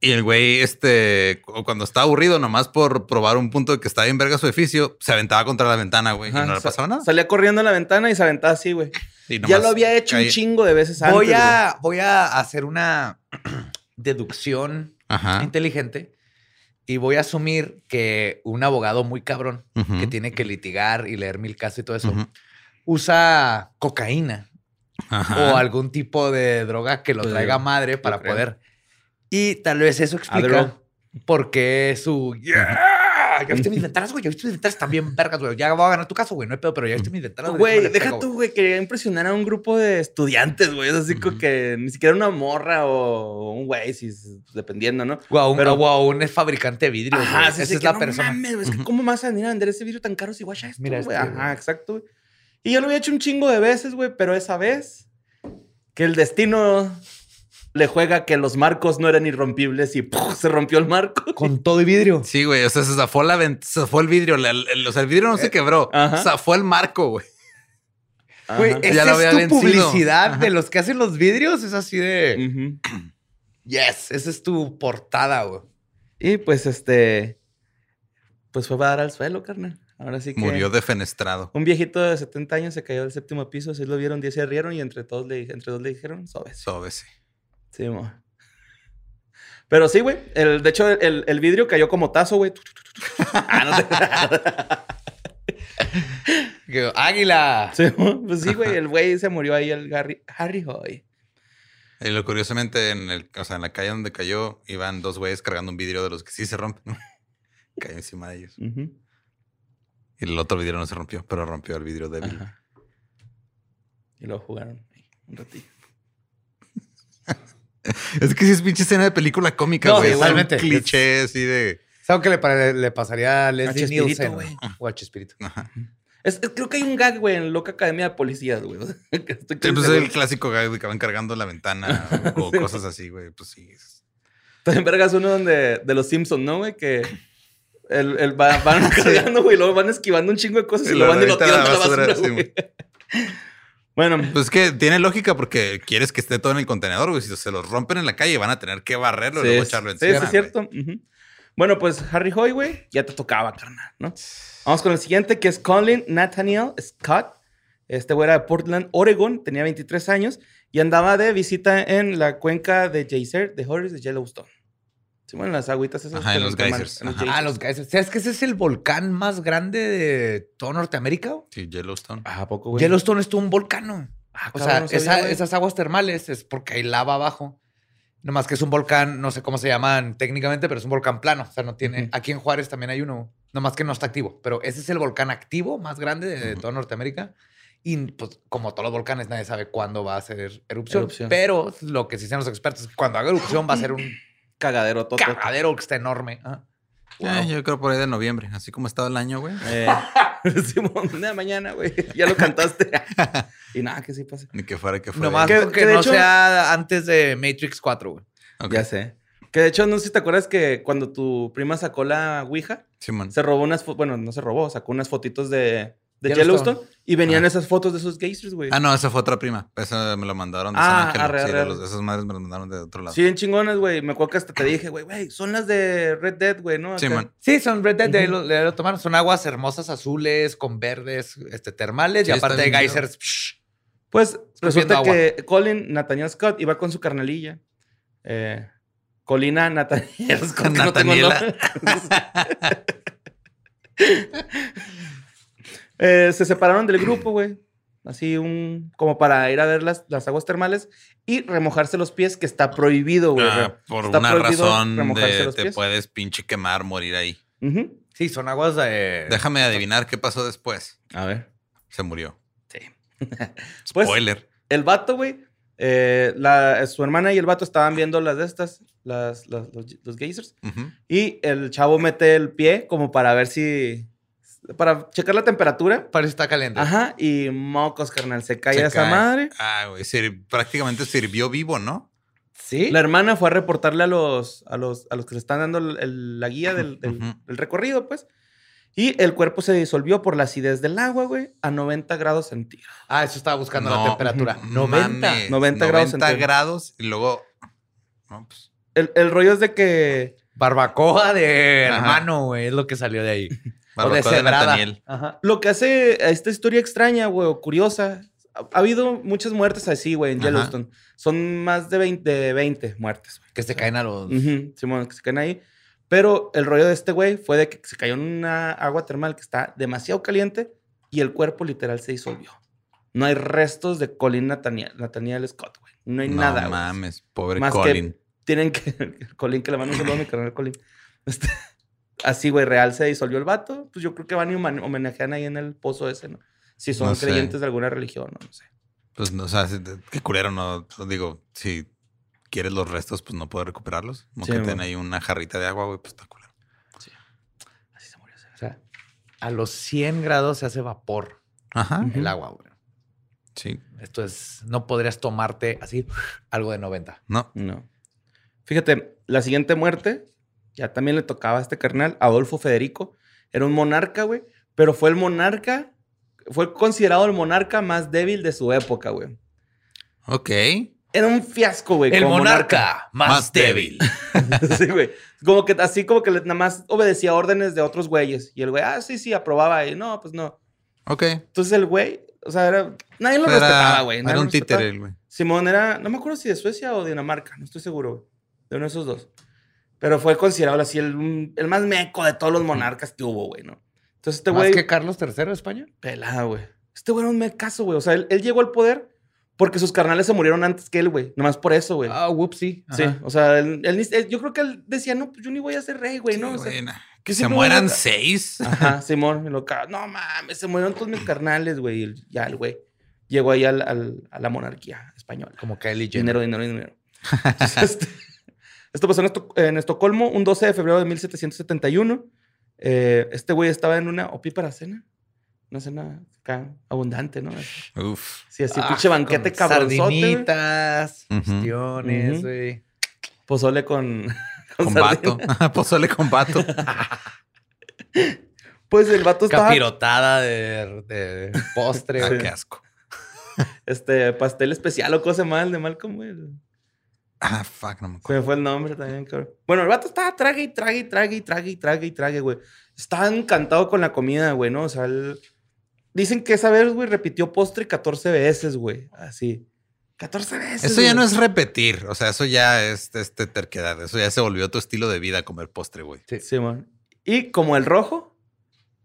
Y el güey, este, cu- cuando estaba aburrido, nomás por probar un punto de que estaba bien verga su edificio, se aventaba contra la ventana, güey. Ajá, y no le sa- pasaba nada. Salía corriendo a la ventana y se aventaba así, güey. Ya lo había hecho un chingo de veces antes. Voy a, voy a hacer una deducción Ajá. inteligente y voy a asumir que un abogado muy cabrón que tiene que litigar y leer mil casos y todo eso usa cocaína Ajá. o algún tipo de droga que lo traiga madre para poder. Y tal vez eso explica por qué su. ¡Yeah! Ya viste mis ventanas, güey. Ya viste mis ventanas también vergas, güey. Ya voy a ganar tu caso, güey. No hay pedo, pero ya viste mis ventanas. Güey, deja pego, tú, güey, quería impresionar a un grupo de estudiantes, güey. Es así como Ujú. que ni siquiera una morra o un güey, si, dependiendo, ¿no? Un, Pero- a un fabricante de vidrios. Ajá, güey. sí, Esa sí, es que la no persona. mames, es que. ¿Cómo vas a venir a vender ese vidrio tan caro si guacha esto, Mira güey? este, güey. Ajá, exacto, güey. Y yo lo había hecho un chingo de veces, güey, pero esa vez que el destino le juega que los marcos no eran irrompibles y ¡puf! se rompió el marco. Con todo y vidrio. Sí, güey. O sea, se zafó la vent- se zafó el vidrio. la- el- o sea, el vidrio no se quebró. Ajá. Zafó el marco, güey. Güey, esa es había tu vencido. publicidad Ajá. de los que hacen los vidrios. Es así de. Yes, esa es tu portada, güey. Y pues este, pues fue a dar al suelo, carnal. Ahora sí que... Murió defenestrado. Un viejito de 70 años se cayó del séptimo piso, se lo vieron, 10 se rieron y entre todos le, entre dos le dijeron. Sóbese. Sí, mo. Pero sí, güey. El, de hecho, el, el vidrio cayó como tazo, güey. Ah, no Águila. te- Sí, mo. pues sí, güey. El güey se murió ahí, el Harry, Harry Hoy. Y lo curiosamente, en el, o sea, en la calle donde cayó, iban dos güeyes cargando un vidrio de los que sí se rompen. Cayó encima de ellos. Y el otro vidrio no se rompió, pero rompió el vidrio débil. Ajá. Y luego jugaron un ratillo. Es que sí es pinche escena de película cómica, No, güey. Es un igualmente. cliché así de. ¿Sabes qué le, le pasaría a Leslie Nielsen? güey. O a Chespirito. Ajá. Es- es- creo que hay un gag, güey, en Loca Academia de Policías, güey. Estoy Sí, pues seguro. el clásico güey, que van cargando la ventana o Sí. cosas así, güey. Pues sí. También vergas uno donde, de los Simpsons, ¿no, güey? Que el, el va- van cargando, güey, luego van esquivando un chingo de cosas y, Y lo van y lo tiran a la la basura, basura, sí, güey. Bueno, Pues es que tiene lógica porque quieres que esté todo en el contenedor, güey. Si se los rompen en la calle, van a tener que barrerlo y sí, luego echarlo sí, encima. sí, es cierto. Bueno, pues Harry Hoy, güey, ya te tocaba, carnal, ¿no? Vamos con el siguiente, que es Colin Nathaniel Scott. Este güey era de Portland, Oregon, tenía 23 años y andaba de visita en la cuenca de Geyser, de Horrors de Yellowstone. Sí, bueno, las agüitas esas. Ajá, en los geysers. en los Ajá. Ah, los geysers. ¿Sabes que ese es el volcán más grande de todo Norteamérica? Sí, Yellowstone. Ah, ¿a poco, güey? Yellowstone es todo un volcán. Ah, O sea, no sabía, esa- güey. esas aguas termales es porque hay lava abajo. Nomás que es un volcán, no sé cómo se llaman técnicamente, pero es un volcán plano. O sea, no tiene. Aquí en Juárez también hay uno, nomás que no está activo. Pero ese es el volcán activo más grande de Ujú. toda Norteamérica. Y pues, como todos los volcanes, nadie sabe cuándo va a hacer erupción. Erupción. Pero lo que sí dicen los expertos es que cuando haga erupción va a ser un Cagadero todo. cagadero que está enorme. Ah. Eh, yo creo por ahí de noviembre, así como estaba el año, güey. Eh, Simón, de mañana, güey. Ya lo cantaste. y nada, que sí pase. Ni que fuera que fuera. Nomás Que- que, que de no hecho- sea antes de Matrix 4, güey. Ya sé. Que de hecho, no sé si te acuerdas que cuando tu prima sacó la Ouija, Simón. se robó unas, fo- bueno, no se robó, sacó unas fotitos de, de Yellowstone. Yellowstone, y venían Ah. esas fotos de esos geysers, güey. Ah, no, esa fue otra prima. Esa me la mandaron de Ah, San Ángel. arre, Sí, arre, de arre. los- esas madres me las mandaron de otro lado. Sí, en chingonas, güey. Me acuerdo que hasta te dije, güey, güey, son las de Red Dead, güey, ¿no? Sí, man. Sí, son Red Dead, de ahí lo, de ahí lo tomaron. Son aguas hermosas azules con verdes este, termales Sí, y aparte de geysers. psh, Pues resulta agua. que Colin Nathaniel Scott iba con su carnalilla. Eh, Colina Nathaniel Scott. no Nathaniela. nombre. Eh, se separaron del grupo, güey. Así un... Como para ir a ver las, las aguas termales y remojarse los pies, que está prohibido, güey. Ah, por Está una razón remojarse de los te pies. puedes pinche quemar, morir ahí. Sí, son aguas de. Déjame adivinar qué pasó después. A ver. Se murió. Sí. Pues, Spoiler. el vato, güey, eh, la- su hermana y el vato estaban viendo las de estas, las, las- los, los geysers. Y el chavo mete el pie como para ver si. Para checar la temperatura. Parece que está caliente. Ajá. Y mocos, carnal. Se cae Se esa cae. madre. Ah, güey. sir- prácticamente sirvió vivo, ¿no? Sí. La hermana fue a reportarle a los, a los, a los que le están dando el- el- la guía del, del- Ujú. del recorrido, pues. Y el cuerpo se disolvió por la acidez del agua, güey, a 90 grados centígrados. Ah, eso estaba buscando la temperatura. mames, 90. 90 grados 90 centígrados. grados y luego. No, pues. El, el rollo es de que. Barbacoa de Ajá. hermano, güey. Es lo que salió de ahí. o de barbacoa de. Lo que hace a esta historia extraña, güey, o curiosa. Ha, ha habido muchas muertes así, güey, en Ajá. Yellowstone. Son más de 20, de 20 muertes, güey. Que se caen a los. Ujú, Simón, que se caen ahí. Pero el rollo de este güey fue de que se cayó en una agua termal que está demasiado caliente y el cuerpo literal se disolvió. No hay restos de Colin Nathaniel, Nathaniel Scott, güey. No hay no nada. güey. mames, pobre Más Colin. que tienen que. Colin, que le mando un saludo a mi carnal Colin. Este, así, güey, real se disolvió el vato. Pues yo creo que van y homen- homenajean ahí en el pozo ese, ¿no? Si son No sé. creyentes de alguna religión, no, no sé. Pues, no, o sea, qué culero, no. Digo, si quieres los restos, pues no puedes recuperarlos. Como Sí, que tienen ahí una jarrita de agua, güey, pues está culero. Así se murió ese. O sea, a los 100 grados se hace vapor Ajá. El agua, güey. Sí. Esto es. No podrías tomarte así algo de 90. No. No. Fíjate, la siguiente muerte ya también le tocaba a este carnal, Adolfo Federico. Era un monarca, güey. Pero fue el monarca, fue considerado el monarca más débil de su época, güey. Ok. Era un fiasco, güey. El como monarca más, Más débil. sí, güey. Como que así como que nada más obedecía órdenes de otros güeyes. Y el güey, ah, sí, sí, aprobaba. Y no, pues no. Ok. Entonces el güey, o sea, era, nadie lo Era- respetaba, güey. nadie Era un títere, el güey. Simón era, no me acuerdo si de Suecia o Dinamarca, no estoy seguro, güey. De uno de esos dos. Pero fue considerado así el, el más meco de todos los monarcas que hubo, güey, ¿no? Entonces este ¿Más güey, que Carlos III de España? pelada, güey. Este güey era un mecazo, güey. O sea, él, él llegó al poder porque sus carnales se murieron antes que él, güey. Nomás por eso, güey. Ah, whoopsie. sí, Ajá. o sea, él, él yo creo que él decía, no, pues yo ni voy a ser rey, güey, Sí, ¿no? O sea, Que se mueran seis. Ajá, Simón, y lo No mames, se murieron todos mis carnales, güey. Ya el güey llegó ahí al- al- a la monarquía española. Como Kylie Jenner. Dinero, dinero, dinero. Entonces, este, esto pasó en, Esto- en Estocolmo un 12 de febrero de 1771. Eh, este güey estaba en una opípara cena. Una cena acá abundante, ¿no? Uf. Sí, así, Ah, pinche banquete güey. Sardinitas, cuestiones, güey. Pozole con... Con vato. Pozole con vato. Pues el vato estaba... Capirotada de, de postre, qué asco. Este, pastel especial o cosa mal de Malcolm, güey. Ah, fuck, no me Se acuerdo. me fue el nombre también, cabrón. Bueno, el vato estaba trague y trague y trague y trague y trague y trague, güey. Estaba encantado con la comida, güey, ¿no? O sea, él- dicen que esa vez, güey, repitió postre 14 veces, güey. Así. 14 veces. Eso ya güey. no es repetir. O sea, eso ya es este, terquedad. Eso ya se volvió tu estilo de vida comer postre, güey. Sí, man. Y como el rojo,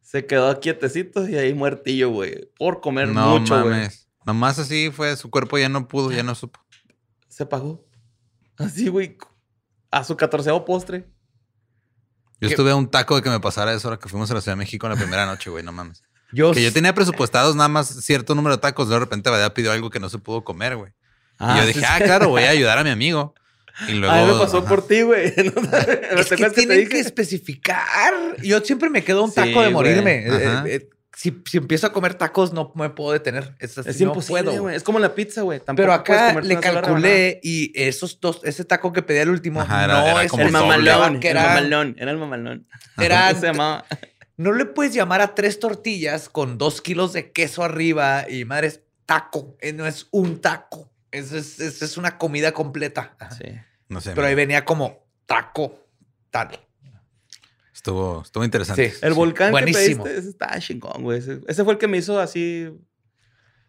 se quedó quietecito y ahí muertillo, güey. Por comer No mucho, güey. mames. Nomás así fue. Su cuerpo ya no pudo, ya no supo. Se pagó. Así, güey. A su 14 postre. Yo estuve a un taco de que me pasara eso ahora que fuimos a la Ciudad de México en la primera noche, güey. No mames. Yo, Que yo tenía presupuestados nada más cierto número de tacos. De repente Badea pidió algo que no se pudo comer, güey. y yo dije, ah, claro, voy a ayudar a mi amigo. Y luego. A mí me pasó ajá. por ti, güey. ¿No es que tienen dije? que especificar. Yo siempre me quedo a un Sí, taco de morirme. Eh, eh, si, si empiezo a comer tacos, no me puedo detener. Es, así, Es imposible. Es como la pizza, güey. Pero acá le calculé y esos dos, ese taco que pedí al último, Ajá, era- no era es. El mamalón. que El era- mamalón. Era el mamalón. Era- se llamaba. No le puedes llamar a tres tortillas con dos kilos de queso arriba y madre es taco. eh, No es un taco. Es, eso es una comida completa. Ajá. Sí. No sé. Pero ahí venía como taco tal. Estuvo, estuvo interesante. Sí. El volcán Buenísimo. que pediste, ese está chingón, güey. Ese, ese fue el que me hizo así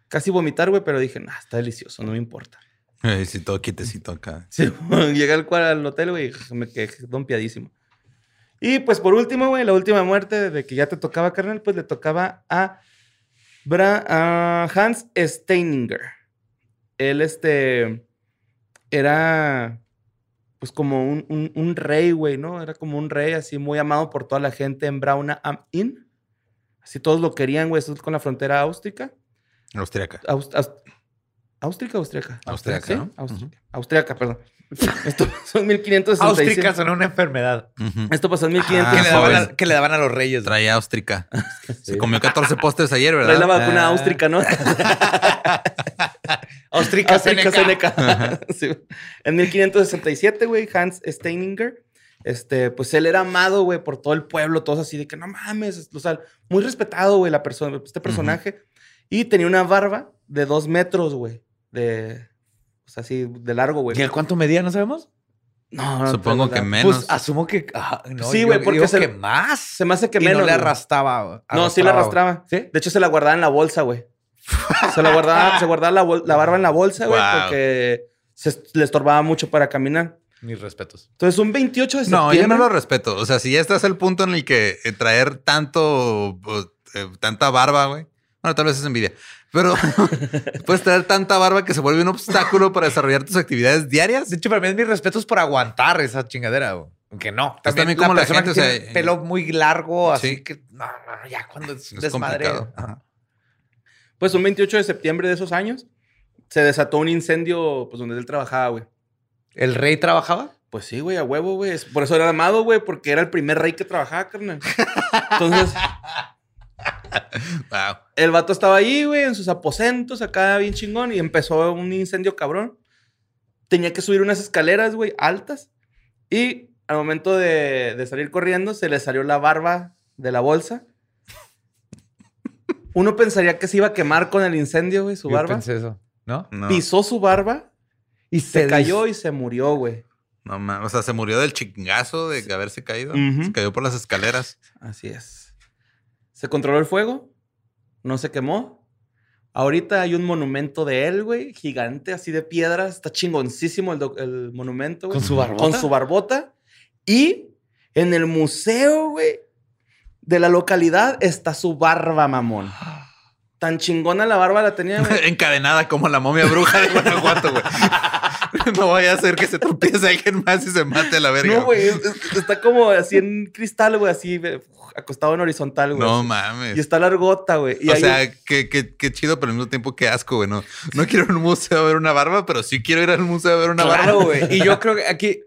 casi vomitar, güey, pero dije, nah, está delicioso, no me importa. Sí, todo quietecito acá. Sí, llegué al, cual- al hotel, güey, y me quedé dompiadísimo. Y pues por último, güey, la última muerte de que ya te tocaba, carnal, pues le tocaba a, Bra- a Hans Steininger. Él, este, era, pues como un, un- un rey, güey, ¿no? Era como un rey así muy amado por toda la gente en Brauna am Inn. Así todos lo querían, güey. Esto es con la frontera áustrica. Austriaca. Aust- aust- ¿Áustrica o austriaca? Austriaca, ¿Sí? ¿no? Austriaca. Austriaca, perdón. Esto pasó en 1567. Áustrica son una enfermedad. Esto pasó en Ah, que, le 1500. daban joven. a, que le daban a los reyes. Traía austrica. Se comió 14 postres ayer, Trae la ¿verdad? vacuna Ah. áustrica, ¿no? Austrica, Seneca. Seneca. Sí. En 1567, güey, Hans Steininger, este, pues él era amado, güey, por todo el pueblo, todos así de que no mames, o sea, muy respetado, güey, la persona, este personaje. Y tenía una barba de dos metros, güey, de, o sea, así, de largo, güey. ¿Y el cuánto medía? ¿No sabemos? No, no, Supongo que menos. Pues asumo que. ajá, no, Sí, güey, porque digo se- que más. Se me hace que y menos. no le arrastraba. No, sí le arrastraba. ¿Sí? De hecho, se la guardaba en la bolsa, güey. Se la guardaba, se guardaba la, la barba en la bolsa, güey, Wow. porque se, le estorbaba mucho para caminar. Mis respetos. Entonces, un 28 de septiembre. No, yo no lo respeto. O sea, si ya estás al punto en el que eh, traer tanto, eh, tanta barba, güey. Bueno, tal vez es envidia. Pero puedes traer tanta barba que se vuelve un obstáculo para desarrollar tus actividades diarias. De hecho, para mí mis respetos por aguantar esa chingadera, güey. Aunque no. Pues también como la gente, que o sea, tiene pelo muy largo, así sí. que no, no, no, ya cuando es, Es desmadre. complicado. ajá. Pues un 28 de septiembre de esos años se desató un incendio pues donde él trabajaba, güey. ¿El rey trabajaba? Pues sí, güey, a huevo, güey. Por eso era amado, güey, porque era el primer rey que trabajaba, carnal. Entonces, Wow. el vato estaba ahí, güey, en sus aposentos, acá bien chingón, y empezó un incendio cabrón. Tenía que subir unas escaleras, güey, altas. Y al momento de, de salir corriendo, se le salió la barba de la bolsa. Uno pensaría que se iba a quemar con el incendio, güey, su Yo barba. pensé eso, ¿no? No, Pisó su barba Y se cayó y se murió, güey. no ma- O sea, se murió del chingazo de haberse caído. Se cayó por las escaleras. Así es. Se controló el fuego, no se quemó. Ahorita hay un monumento de él, güey, gigante, así de piedra. Está chingoncísimo el, el monumento, güey. ¿Con su barbota? Con su barbota. Y en el museo, güey, de la localidad está su barba, mamón. Tan chingona la barba la tenía, güey. Encadenada como la momia bruja de Guanajuato, güey. no vaya a ser que se tropiece alguien más y se mate a la verga. No, güey, es- es- está como así en cristal, güey, así acostado en horizontal, güey. No así. mames. Y está largota, güey. Y o sea, qué, qué- qué chido, pero al mismo tiempo qué asco, güey. No, no quiero ir a un museo a ver una barba, pero sí quiero ir al museo a ver una Claro, barba. güey. Y yo creo que aquí,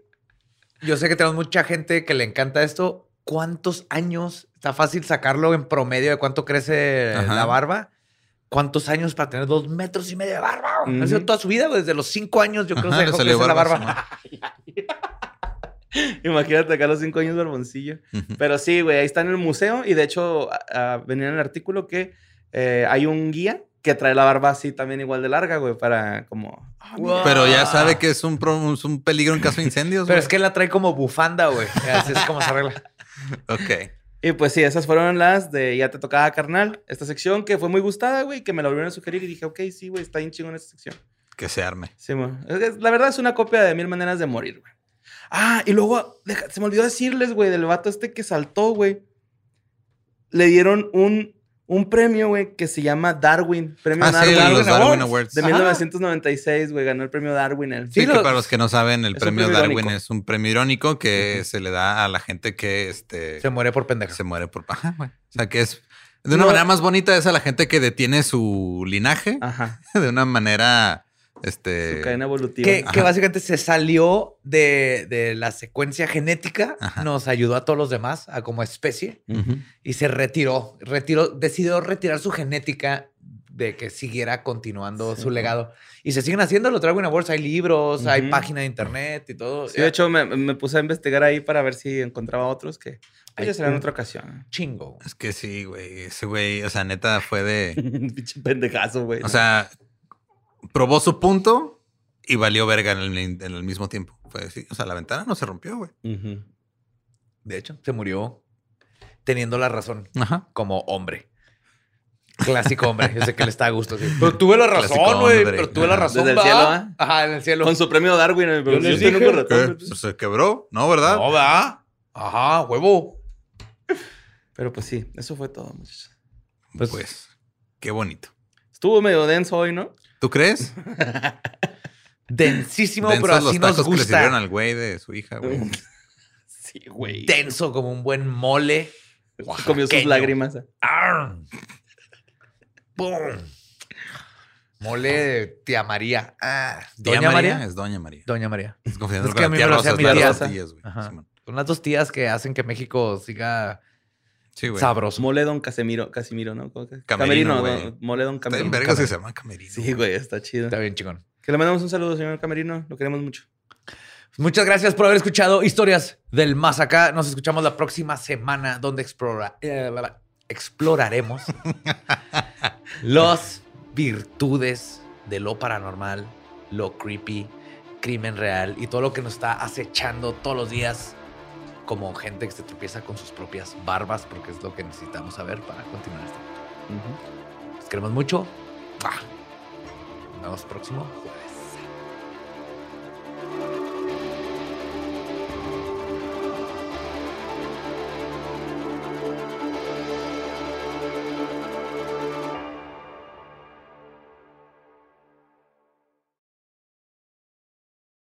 yo sé que tenemos mucha gente que le encanta esto. ¿Cuántos años? Está fácil sacarlo en promedio de cuánto crece Ajá. la barba. ¿Cuántos años para tener dos metros y medio de barba? güey? Ha sido toda su vida. Desde los cinco años, yo creo que se dejó salió crecer la barba. Imagínate acá a los cinco años barboncillo. Ujú. Pero sí, güey, ahí está en el museo. Y de hecho, venía en el artículo que eh, hay un guía que trae la barba así también igual de larga, güey, para como... ah. Wow. Pero ya sabe que es un, pro- es un peligro en caso de incendios. Pero güey. es que él la trae como bufanda, güey. Así es como se arregla. Ok. Y pues sí, esas fueron las de Ya te tocaba, carnal. Esta sección que fue muy gustada, güey, que me la volvieron a sugerir y dije, ok, sí, güey, está bien chingón esta sección. Que se arme. Sí, que La verdad es una copia de Mil Maneras de Morir, güey. Ah, y luego, deja- se me olvidó decirles, güey, del vato este que saltó, güey. Le dieron un, un premio, güey, que se llama Darwin. Premio Ah, sí, Darwin. los Darwin Darwin Awards. Awards. De Ajá. 1996, güey, ganó el premio Darwin. él. Sí, Sí, que para los que no saben, el premio premio Darwin irónico. es un premio irónico que se le da a la gente que este, Se muere por pendeja. se muere por... Ajá, güey. O sea, que es... De una No. manera más bonita es a la gente que detiene su linaje. Ajá. De una manera... Este... Su cadena evolutiva. Que, que básicamente se salió de, de la secuencia genética, Ajá. nos ayudó a todos los demás a como especie Ujú. y se retiró, retiró, decidió retirar su genética de que siguiera continuando Sí. su legado. Y se siguen haciendo los Darwin Awards, hay libros, hay página de internet y todo. Sí, de hecho, me, me puse a investigar ahí para ver si encontraba otros que pues, ya Ay, será en otra ocasión. Chingo. Es que sí, güey. Ese güey, o sea, neta fue de... Pinche pendejazo, güey. O sea, probó su punto y valió verga en el, en el mismo tiempo. Fue así. O sea, la ventana no se rompió, güey. De hecho, se murió teniendo la razón Ajá. como hombre. Clásico hombre. Yo sé que le está a gusto. sí. Pero tuve la razón, güey. Pero tuve la razón. Desde el cielo, ¿ah? Ajá, en el cielo. Con su premio Darwin. el- Yo les dije. ¿Qué? Pues se quebró, ¿no? ¿Verdad? No, va. Ajá, huevo. Pero pues sí, eso fue todo, muchachos. Pues, qué bonito. Estuvo medio denso hoy, ¿no? ¿Tú crees? Densísimo, Densos pero los así nos tacos que le sirvieron gusta. al güey de su hija, güey. Sí, güey. Denso como un buen mole. Comió sus lágrimas. ¡Arr! ¡Pum! Mole de tía María. Ah, Tía Doña María. Es Doña María. Doña María. Es confiando Es que a mí me lo hacía mi tía. Tías, güey. Ajá. Simón. Son las dos tías que hacen que México siga Sí, güey. sabroso. Mole Don Casemiro, Casimiro, ¿no? ¿Cómo que? Camerino, güey. don- Mole Don Está Camerino. vergas que se llama Camerino. Sí, güey, está chido. Está bien, chingón. Que le mandamos un saludo, señor Camerino. Lo queremos mucho. Muchas gracias por haber escuchado Historias del Más Acá. Nos escuchamos la próxima semana donde explora- eh, exploraremos las virtudes de lo paranormal, lo creepy, crimen real y todo lo que nos está acechando todos los días como gente que se tropieza con sus propias barbas, porque es lo que necesitamos saber para continuar este. Uh -huh. Queremos mucho. ¡Bah! Nos vemos próximo jueves.